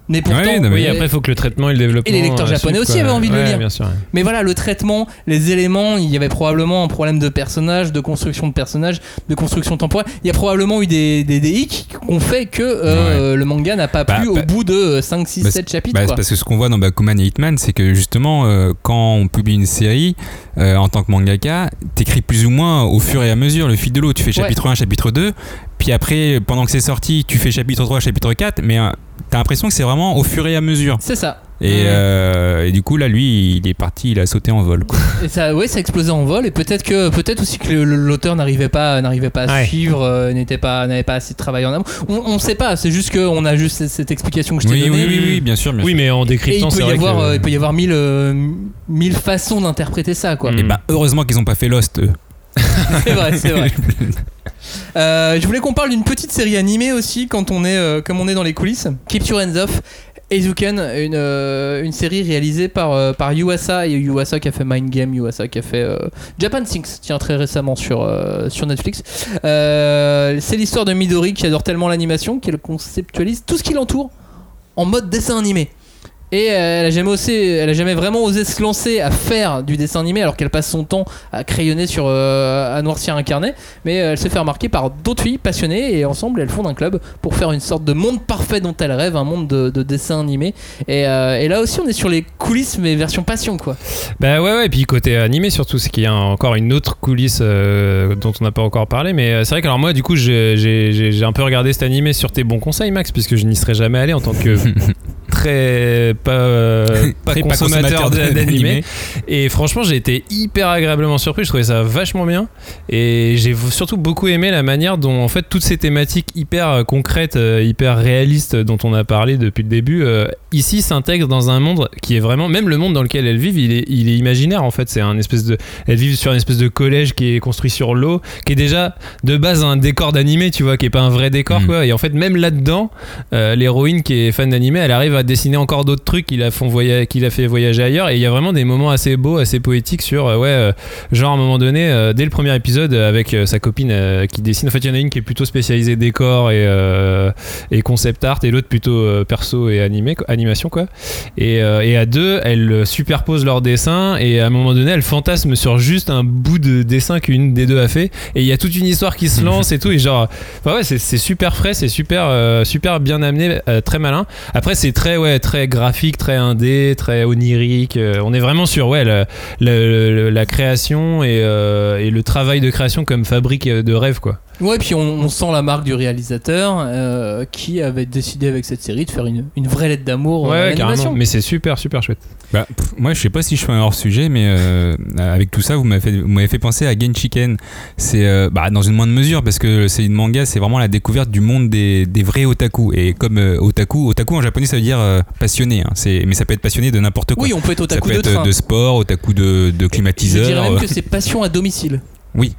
Mais pourtant, Ouais, non, mais- oui, après, il faut que le traitement et le développement. Et les lecteurs euh, japonais aussi quoi. avaient envie de le lire. bien sûr. ouais. Mais voilà, le traitement, les éléments, il y avait probablement un problème de personnage, de construction de personnage, de construction temporelle. Il y a probablement eu des, des, des hicks qui ont fait que euh, le manga n'a pas Bah, plu bah- au bout de 5, 6, Bah, 7 chapitres. Bah, c'est quoi. parce que ce qu'on voit dans Bakuman et Hitman, c'est que justement, euh, quand on publie une série, euh, en tant que mangaka, t'écris plus ou moins au fur et à mesure, le fil de l'eau. Tu fais chapitre 1, chapitre 2, puis après, pendant que c'est sorti, tu fais chapitre 3, chapitre 4, mais euh, t'as l'impression que c'est vraiment au fur et à mesure. C'est ça. Et, euh, et du coup, là, lui, il est parti, il a sauté en vol. Quoi. Et ça, a explosé en vol. Et peut-être que, peut-être aussi que l'auteur n'arrivait pas, n'arrivait pas à Ouais. suivre, euh, n'était pas, n'avait pas assez de travail en amont. On, on sait pas. C'est juste qu'on a juste cette, cette explication que je t'ai Oui, donnée. oui, oui, oui, bien sûr. Bien Oui, sûr. mais en Et il décryptant, peut c'est y vrai avoir, que- euh, il peut y avoir mille, euh, mille façons d'interpréter ça, quoi. Et bah, heureusement qu'ils ont pas fait Lost, eux. C'est vrai, c'est vrai. Euh, je voulais qu'on parle d'une petite série animée aussi quand on est euh, comme on est dans les coulisses. Keep Your Hands Off. Eizouken, une, euh, une série réalisée par, par Yuasa et Yuasa qui a fait Mind Game, Yuasa qui a fait Japan Things, tiens très récemment sur, sur Netflix. C'est l'histoire de Midori qui adore tellement l'animation qu'elle conceptualise tout ce qui l'entoure en mode dessin animé. Et euh, elle a jamais osé, elle a jamais vraiment osé se lancer à faire du dessin animé alors qu'elle passe son temps à crayonner sur, euh, à noircir un carnet. Mais euh, elle se fait remarquer par d'autres filles passionnées et ensemble elles fondent un club pour faire une sorte de monde parfait dont elle rêve, un monde de, de dessin animé. Et, euh, et là aussi on est sur les coulisses mais version passion quoi. Bah ouais, ouais, et puis côté animé surtout, c'est qu'il y a encore une autre coulisse euh, dont on n'a pas encore parlé, mais c'est vrai que alors moi du coup j'ai un peu regardé cet animé sur tes bons conseils Max, puisque je n'y serais jamais allé en tant que très pas, euh, pas Très consommateur consommateur d'animé. Et franchement j'ai été hyper agréablement surpris, je trouvais ça vachement bien, et j'ai surtout beaucoup aimé la manière dont en fait toutes ces thématiques hyper euh, concrètes, euh, hyper réalistes dont on a parlé depuis le début, euh, ici s'intègrent dans un monde qui est vraiment, même le monde dans lequel elles vivent, il est, il est imaginaire en fait. C'est un espèce de, elles vivent sur une espèce de collège qui est construit sur l'eau, qui est déjà de base un décor d'animé, tu vois, qui est pas un vrai décor Mhm. quoi. Et en fait, même là-dedans, euh, l'héroïne qui est fan d'animé, elle arrive à dessiner encore d'autres trucs qu'il a, font voya- qu'il a fait voyager ailleurs. Et il y a vraiment des moments assez beaux, assez poétiques sur, euh, ouais, euh, genre à un moment donné, euh, dès le premier épisode, avec sa copine qui dessine. En fait, il y en a une qui est plutôt spécialisée décor et, et concept art, et l'autre plutôt perso et animé, animation, quoi. Et, et à deux, elles superposent leurs dessins, et à un moment donné, elles fantasment sur juste un bout de dessin qu'une des deux a fait. Et il y a toute une histoire qui se lance et tout, et genre, enfin ouais, c'est super frais, c'est super, super bien amené, très malin. Après, c'est très, ouais, très graphique, très indé, très onirique. euh, on est vraiment sur, ouais, la, création et, euh, et le travail de création comme fabrique de rêve, quoi. Ouais, puis on, on sent la marque du réalisateur euh, qui avait décidé avec cette série de faire une, une vraie lettre d'amour Ouais, euh, carrément. Mais c'est super, super chouette. Bah, pff, moi, je sais pas si je fais un hors sujet, mais euh, avec tout ça, vous m'avez fait, vous m'avez fait penser à Genshiken. C'est euh, bah, dans une moindre mesure parce que c'est une manga, c'est vraiment la découverte du monde des, des vrais otaku. Et comme otaku, otaku en japonais, ça veut dire passionné. hein. C'est, mais ça peut être passionné de n'importe quoi. Oui, on peut être ça otaku peut de être train. de sport, otaku de, de Je climatiseur. dirais même que c'est passion à domicile. Oui.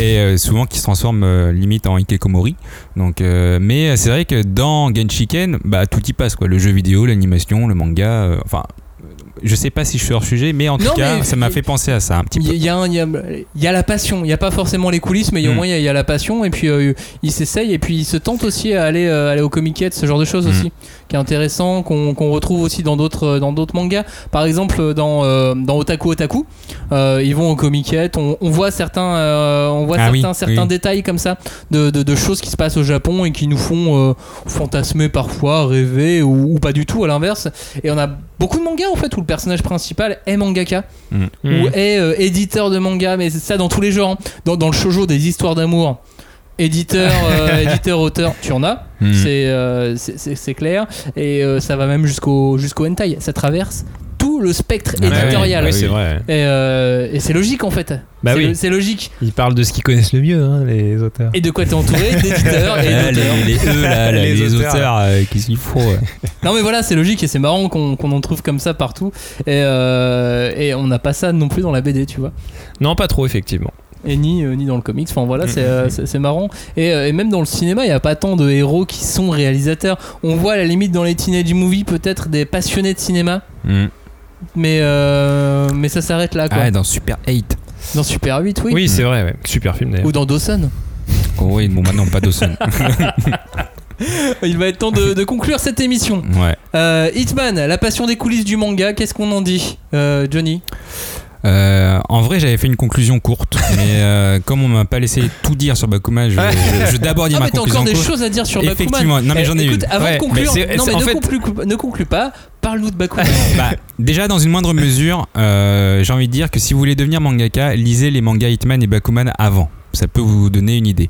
Et euh, souvent qui se transforme euh, limite en Ikekomori. Donc, euh, mais c'est vrai que dans Genshiken, bah, tout y passe. Quoi. Le jeu vidéo, l'animation, le manga. enfin, je sais pas si je suis hors sujet, mais en tout Non, cas, ça m'a fait penser à ça un petit Il peu. y, il y a y y la passion, il n'y a pas forcément les coulisses, mais au Mm. moins il y a- il y, a la passion, et puis euh, il s'essaye, et puis il se tente aussi à aller, euh, aller au comiquette, ce genre de choses Mm. aussi, qui est intéressant, qu'on retrouve aussi dans d'autres euh, dans d'autres mangas. Par exemple, dans, euh, dans Otaku Otaku, euh, ils vont au comiquette, on, on voit certains, euh, on voit Ah oui, certains, certains oui. détails comme ça, de, de- de choses qui se passent au Japon et qui nous font euh, fantasmer parfois, rêver, ou, ou pas du tout à l'inverse. Et on a beaucoup de mangas en fait où le personnage principal est mangaka Mm. ou est euh, éditeur de manga, mais c'est ça dans tous les genres. hein. Dans, dans le shoujo des histoires d'amour, éditeur, euh, éditeur, auteur, tu en as, Mm. c'est, euh, c'est- c'est c'est clair, et euh, ça va même jusqu'au jusqu'au hentai. Ça traverse tout le spectre Ah bah éditorial. Oui, oui. c'est vrai. Et, euh, et c'est logique en fait. Bah c'est, oui. c'est logique. Ils parlent de ce qu'ils connaissent le mieux, hein, les auteurs. Et de quoi t'es entouré D'éditeurs et Ah, d'auteurs. les, les là, là, Les les, auteurs, auteurs, euh, qu'est-ce qu'il faut ouais. Non mais voilà, c'est logique et c'est marrant qu'on, qu'on en trouve comme ça partout. Et, euh, et on n'a pas ça non plus dans la BD, tu vois. Non, pas trop, effectivement. et ni, euh, ni dans le comics. Enfin voilà, c'est, euh, c'est, c'est marrant. Et, euh, et même dans le cinéma, il n'y a pas tant de héros qui sont réalisateurs. On voit à la limite dans les teenage movies peut-être des passionnés de cinéma, Mm. Mais, euh, mais ça s'arrête là quoi. Ah, dans Super 8. Dans Super 8, oui. Oui, c'est vrai, ouais. super film d'ailleurs. Ou dans Dawson. Oh, oui, bon, maintenant, pas Dawson. Il va être temps de, de conclure cette émission. ouais. Euh, Hitman, la passion des coulisses du manga, qu'est-ce qu'on en dit, euh, Johnny? Euh, en vrai, j'avais fait une conclusion courte, mais euh, comme on m'a pas laissé tout dire sur Bakuman, je, je, je vais d'abord dire Ah ma mais t'as conclusion encore des courte. choses à dire sur Bakuman. Effectivement, non mais Eh, j'en ai écoute, une. avant Ouais, de conclure, mais c'est- non c'est- mais en ne, fait- conclue, ne conclue pas, parle-nous de Bakuman. Bah, déjà, dans une moindre mesure, euh, j'ai envie de dire que si vous voulez devenir mangaka, lisez les mangas Hitman et Bakuman avant. Ça peut vous donner une idée.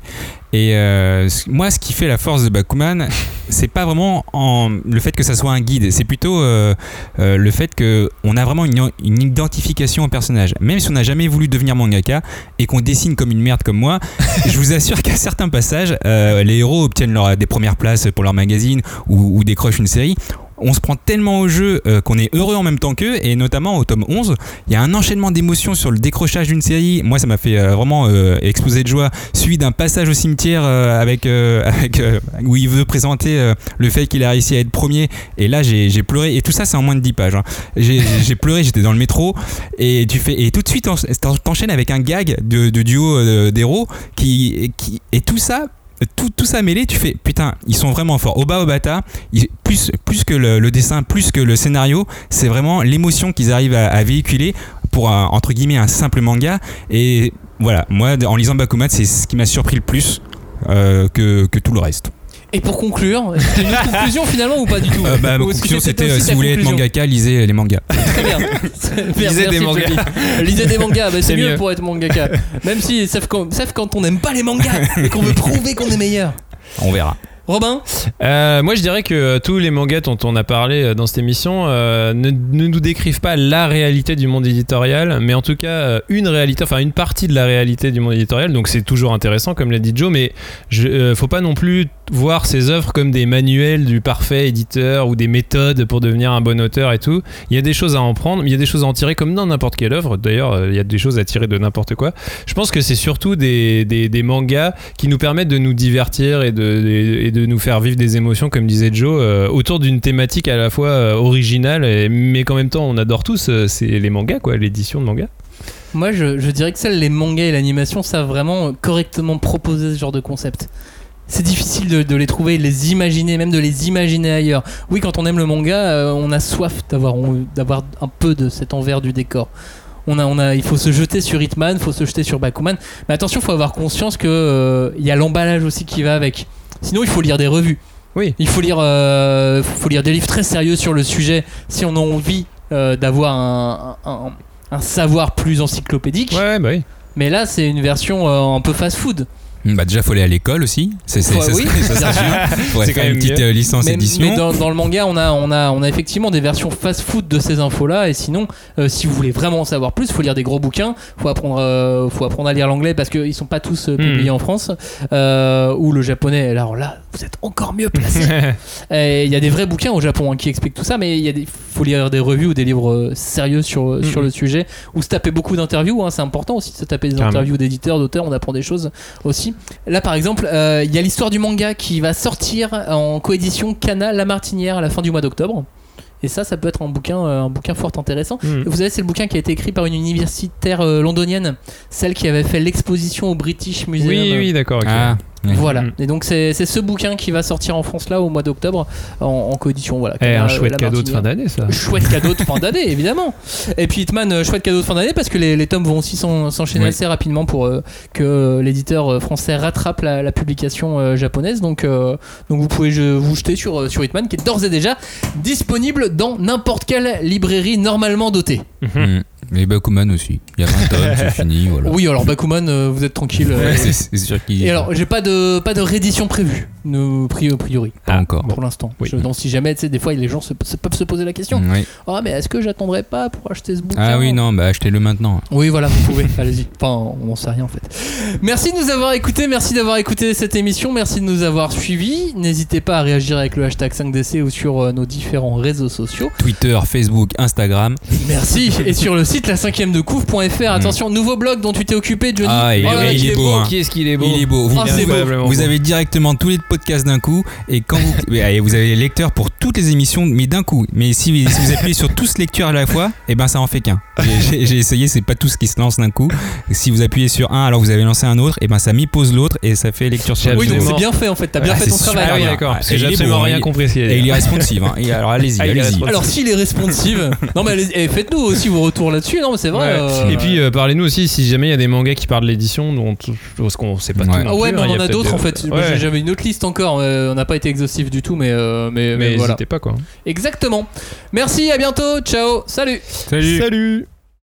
Et euh, moi, ce qui fait la force de Bakuman, c'est pas vraiment en, le fait que ça soit un guide, c'est plutôt euh, le fait que on a vraiment une, identification au personnage. Même si on n'a jamais voulu devenir mangaka et qu'on dessine comme une merde comme moi, je vous assure qu'à certains passages, les héros obtiennent des premières places pour leur magazine ou décrochent une série on se prend tellement au jeu euh, qu'on est heureux en même temps qu'eux et notamment au tome 11 il y a un enchaînement d'émotions sur le décrochage d'une série. Moi ça m'a fait euh, vraiment euh, exploser de joie. Suivi d'un passage au cimetière euh, où il veut présenter le fait qu'il a réussi à être premier. Et là j'ai pleuré. Et tout ça c'est en moins de 10 pages hein. j'ai pleuré j'étais dans le métro. Et tu fais et tout de suite t'en- t'enchaînes avec un gag de, duo d'héros qui, qui et tout ça tout, tout ça mêlé, tu fais putain, ils sont vraiment forts. Oba Obata, plus, plus que le, dessin, plus que le scénario, c'est vraiment l'émotion qu'ils arrivent à, véhiculer pour un, entre guillemets un simple manga. Et voilà, moi en lisant Bakuman, c'est ce qui m'a surpris le plus euh, que, que tout le reste. Et pour conclure, c'était une autre conclusion finalement ou pas du tout Euh, bah, ma conclusion c'était euh, si vous voulez être mangaka, lisez les mangas. Très bien. Lisez des mangas. Lisez des mangas, bah, c'est C'est mieux mieux. pour être mangaka. Même si, sauf quand, sauf quand on n'aime pas les mangas et qu'on veut prouver qu'on est meilleur. On verra. Robin Euh, moi, je dirais que euh, tous les mangas dont on a parlé dans cette émission euh, ne, ne nous décrivent pas la réalité du monde éditorial, mais en tout cas une réalité, enfin une partie de la réalité du monde éditorial. Donc c'est toujours intéressant, comme l'a dit Joe, mais je, euh, faut pas non plus voir ces œuvres comme des manuels du parfait éditeur ou des méthodes pour devenir un bon auteur et tout. Il y a des choses à en prendre, mais il y a des choses à en tirer comme dans n'importe quelle œuvre. D'ailleurs, euh, il y a des choses à tirer de n'importe quoi. Je pense que c'est surtout des, des, mangas qui nous permettent de nous divertir et de, et de nous faire vivre des émotions, comme disait Joe, euh, autour d'une thématique à la fois euh, originale, et- mais qu'en même temps on adore tous. c'est les mangas, quoi, l'édition de manga. Moi, je, je dirais que seuls les mangas et l'animation savent vraiment correctement proposer ce genre de concept. C'est difficile de, de les trouver, de les imaginer, même de les imaginer ailleurs. Oui, quand on aime le manga, euh, on a soif d'avoir d'avoir un peu de cet envers du décor. On a, on a, il faut se jeter sur Hitman, il faut se jeter sur Bakuman. Mais attention, il faut avoir conscience que euh, y a l'emballage aussi qui va avec. Sinon, il faut lire des revues. Oui. Il faut lire, euh, faut lire des livres très sérieux sur le sujet si on a envie euh, d'avoir un, un- un savoir plus encyclopédique. Ouais, bah oui. Mais là, c'est une version euh, un peu fast-food. Bah déjà faut aller à l'école aussi. C'est c'est Ouais, ça oui, faire quand une même petite mieux. euh, licence Mais, édition. mais dans, dans le manga, on a, on, a, on a effectivement des versions fast-food de ces infos-là. Et sinon, euh, si vous voulez vraiment en savoir plus, il faut lire des gros bouquins. Il faut, apprendre, euh, faut apprendre à lire l'anglais parce qu'ils sont pas tous euh, publiés Hmm. en France. Euh, ou le japonais. Alors là, vous êtes encore mieux placé. Il y a des vrais bouquins au Japon hein, qui expliquent tout ça, mais il y a des, faut lire des revues ou des livres sérieux sur, sur Mhm. le sujet, ou se taper beaucoup d'interviews. hein, c'est important aussi de se taper des Carrément. interviews d'éditeurs, d'auteurs. On apprend des choses aussi. Là, par exemple, euh, il y a l'histoire du manga qui va sortir en coédition Kana La Martinière à la fin du mois d'octobre. Et ça, ça peut être un bouquin, euh, un bouquin fort intéressant. Mm. Vous savez, c'est le bouquin qui a été écrit par une universitaire euh, londonienne, celle qui avait fait l'exposition au British Museum. Oui, oui, d'accord. Ah, Voilà. Mm. Et donc c'est c'est ce bouquin qui va sortir en France là au mois d'octobre en, en coédition. Voilà. Eh, Kana, un euh, chouette La cadeau de fin d'année, ça. Chouette cadeau de fin d'année, évidemment. Et puis Hitman, euh, chouette cadeau de fin d'année parce que les, les tomes vont aussi s'en- s'enchaîner Oui. assez rapidement pour euh, que l'éditeur français rattrape la, la publication euh, japonaise. Donc, euh, donc vous pouvez je- vous jeter sur, sur Hitman qui est d'ores et déjà disponible dans n'importe quelle librairie normalement dotée. Mm. Et Bakuman aussi. Il y a 20 tomes, c'est fini. Voilà. Oui, alors Bakuman, euh, vous êtes tranquille. euh, Ouais, c'est sûr qu'il. et alors, j'ai pas de pas de réédition prévue, nous, pri- a priori. Pas encore. Pour l'instant. Oui. Donc si jamais, tu sais, des fois, les gens se, se- peuvent se poser la question. Oui. Ah, mais est-ce que j'attendrai pas pour acheter ce bouquin Ah oui, non, bah achetez-le maintenant. Oui, voilà, vous pouvez. Allez-y. Enfin, on n'en sait rien en fait. Merci de nous avoir écoutés. Merci d'avoir écouté cette émission. Merci de nous avoir suivis. N'hésitez pas à réagir avec le hashtag 5DC ou sur euh, nos différents réseaux sociaux. Twitter, Facebook, Instagram. Merci. Et sur le site la 5ème de couvre.fr. Attention, nouveau blog dont tu t'es occupé, Johnny. Ah, il, Oh là, il est beau. hein. Qui est-ce qu'il est beau Il est beau. Vous, Ah, vous- beau. vous avez directement tous les podcasts d'un coup et quand vous, allez, vous avez les lecteurs pour toutes les émissions, mais d'un coup. Mais si, si vous appuyez sur tous lectures à la fois, et ben ça en fait qu'un. J'ai- essayé, c'est pas tous qui se lancent d'un coup. Si vous appuyez sur un, alors vous avez lancé un autre, et ben ça m'y pose l'autre et ça fait lecture sur Oui, donc c'est bien fait en fait. T'as bien Ah, fait ton travail. Ah oui, d'accord. Ah, Parce que et j'ai il est absolument hein, rien compris Et il est. responsive. hein. Et alors allez-y, Ah, allez-y. responsive. Alors s'il est responsive, non mais allez- eh, faites-nous aussi vos retours là-dessus, non mais c'est vrai. Ouais. euh, Et puis euh, parlez-nous aussi si jamais il y a des mangas qui parlent de l'édition, dont parce qu'on sait pas Ouais. tout. Ah ouais, mais hein, on il y en a d'autres en fait. J'avais une autre liste encore. euh, on n'a pas été exhaustif du tout, mais, euh, mais, mais Mais voilà. n'hésitez pas quoi. Exactement. Merci, à bientôt. Ciao. Salut. Salut. Salut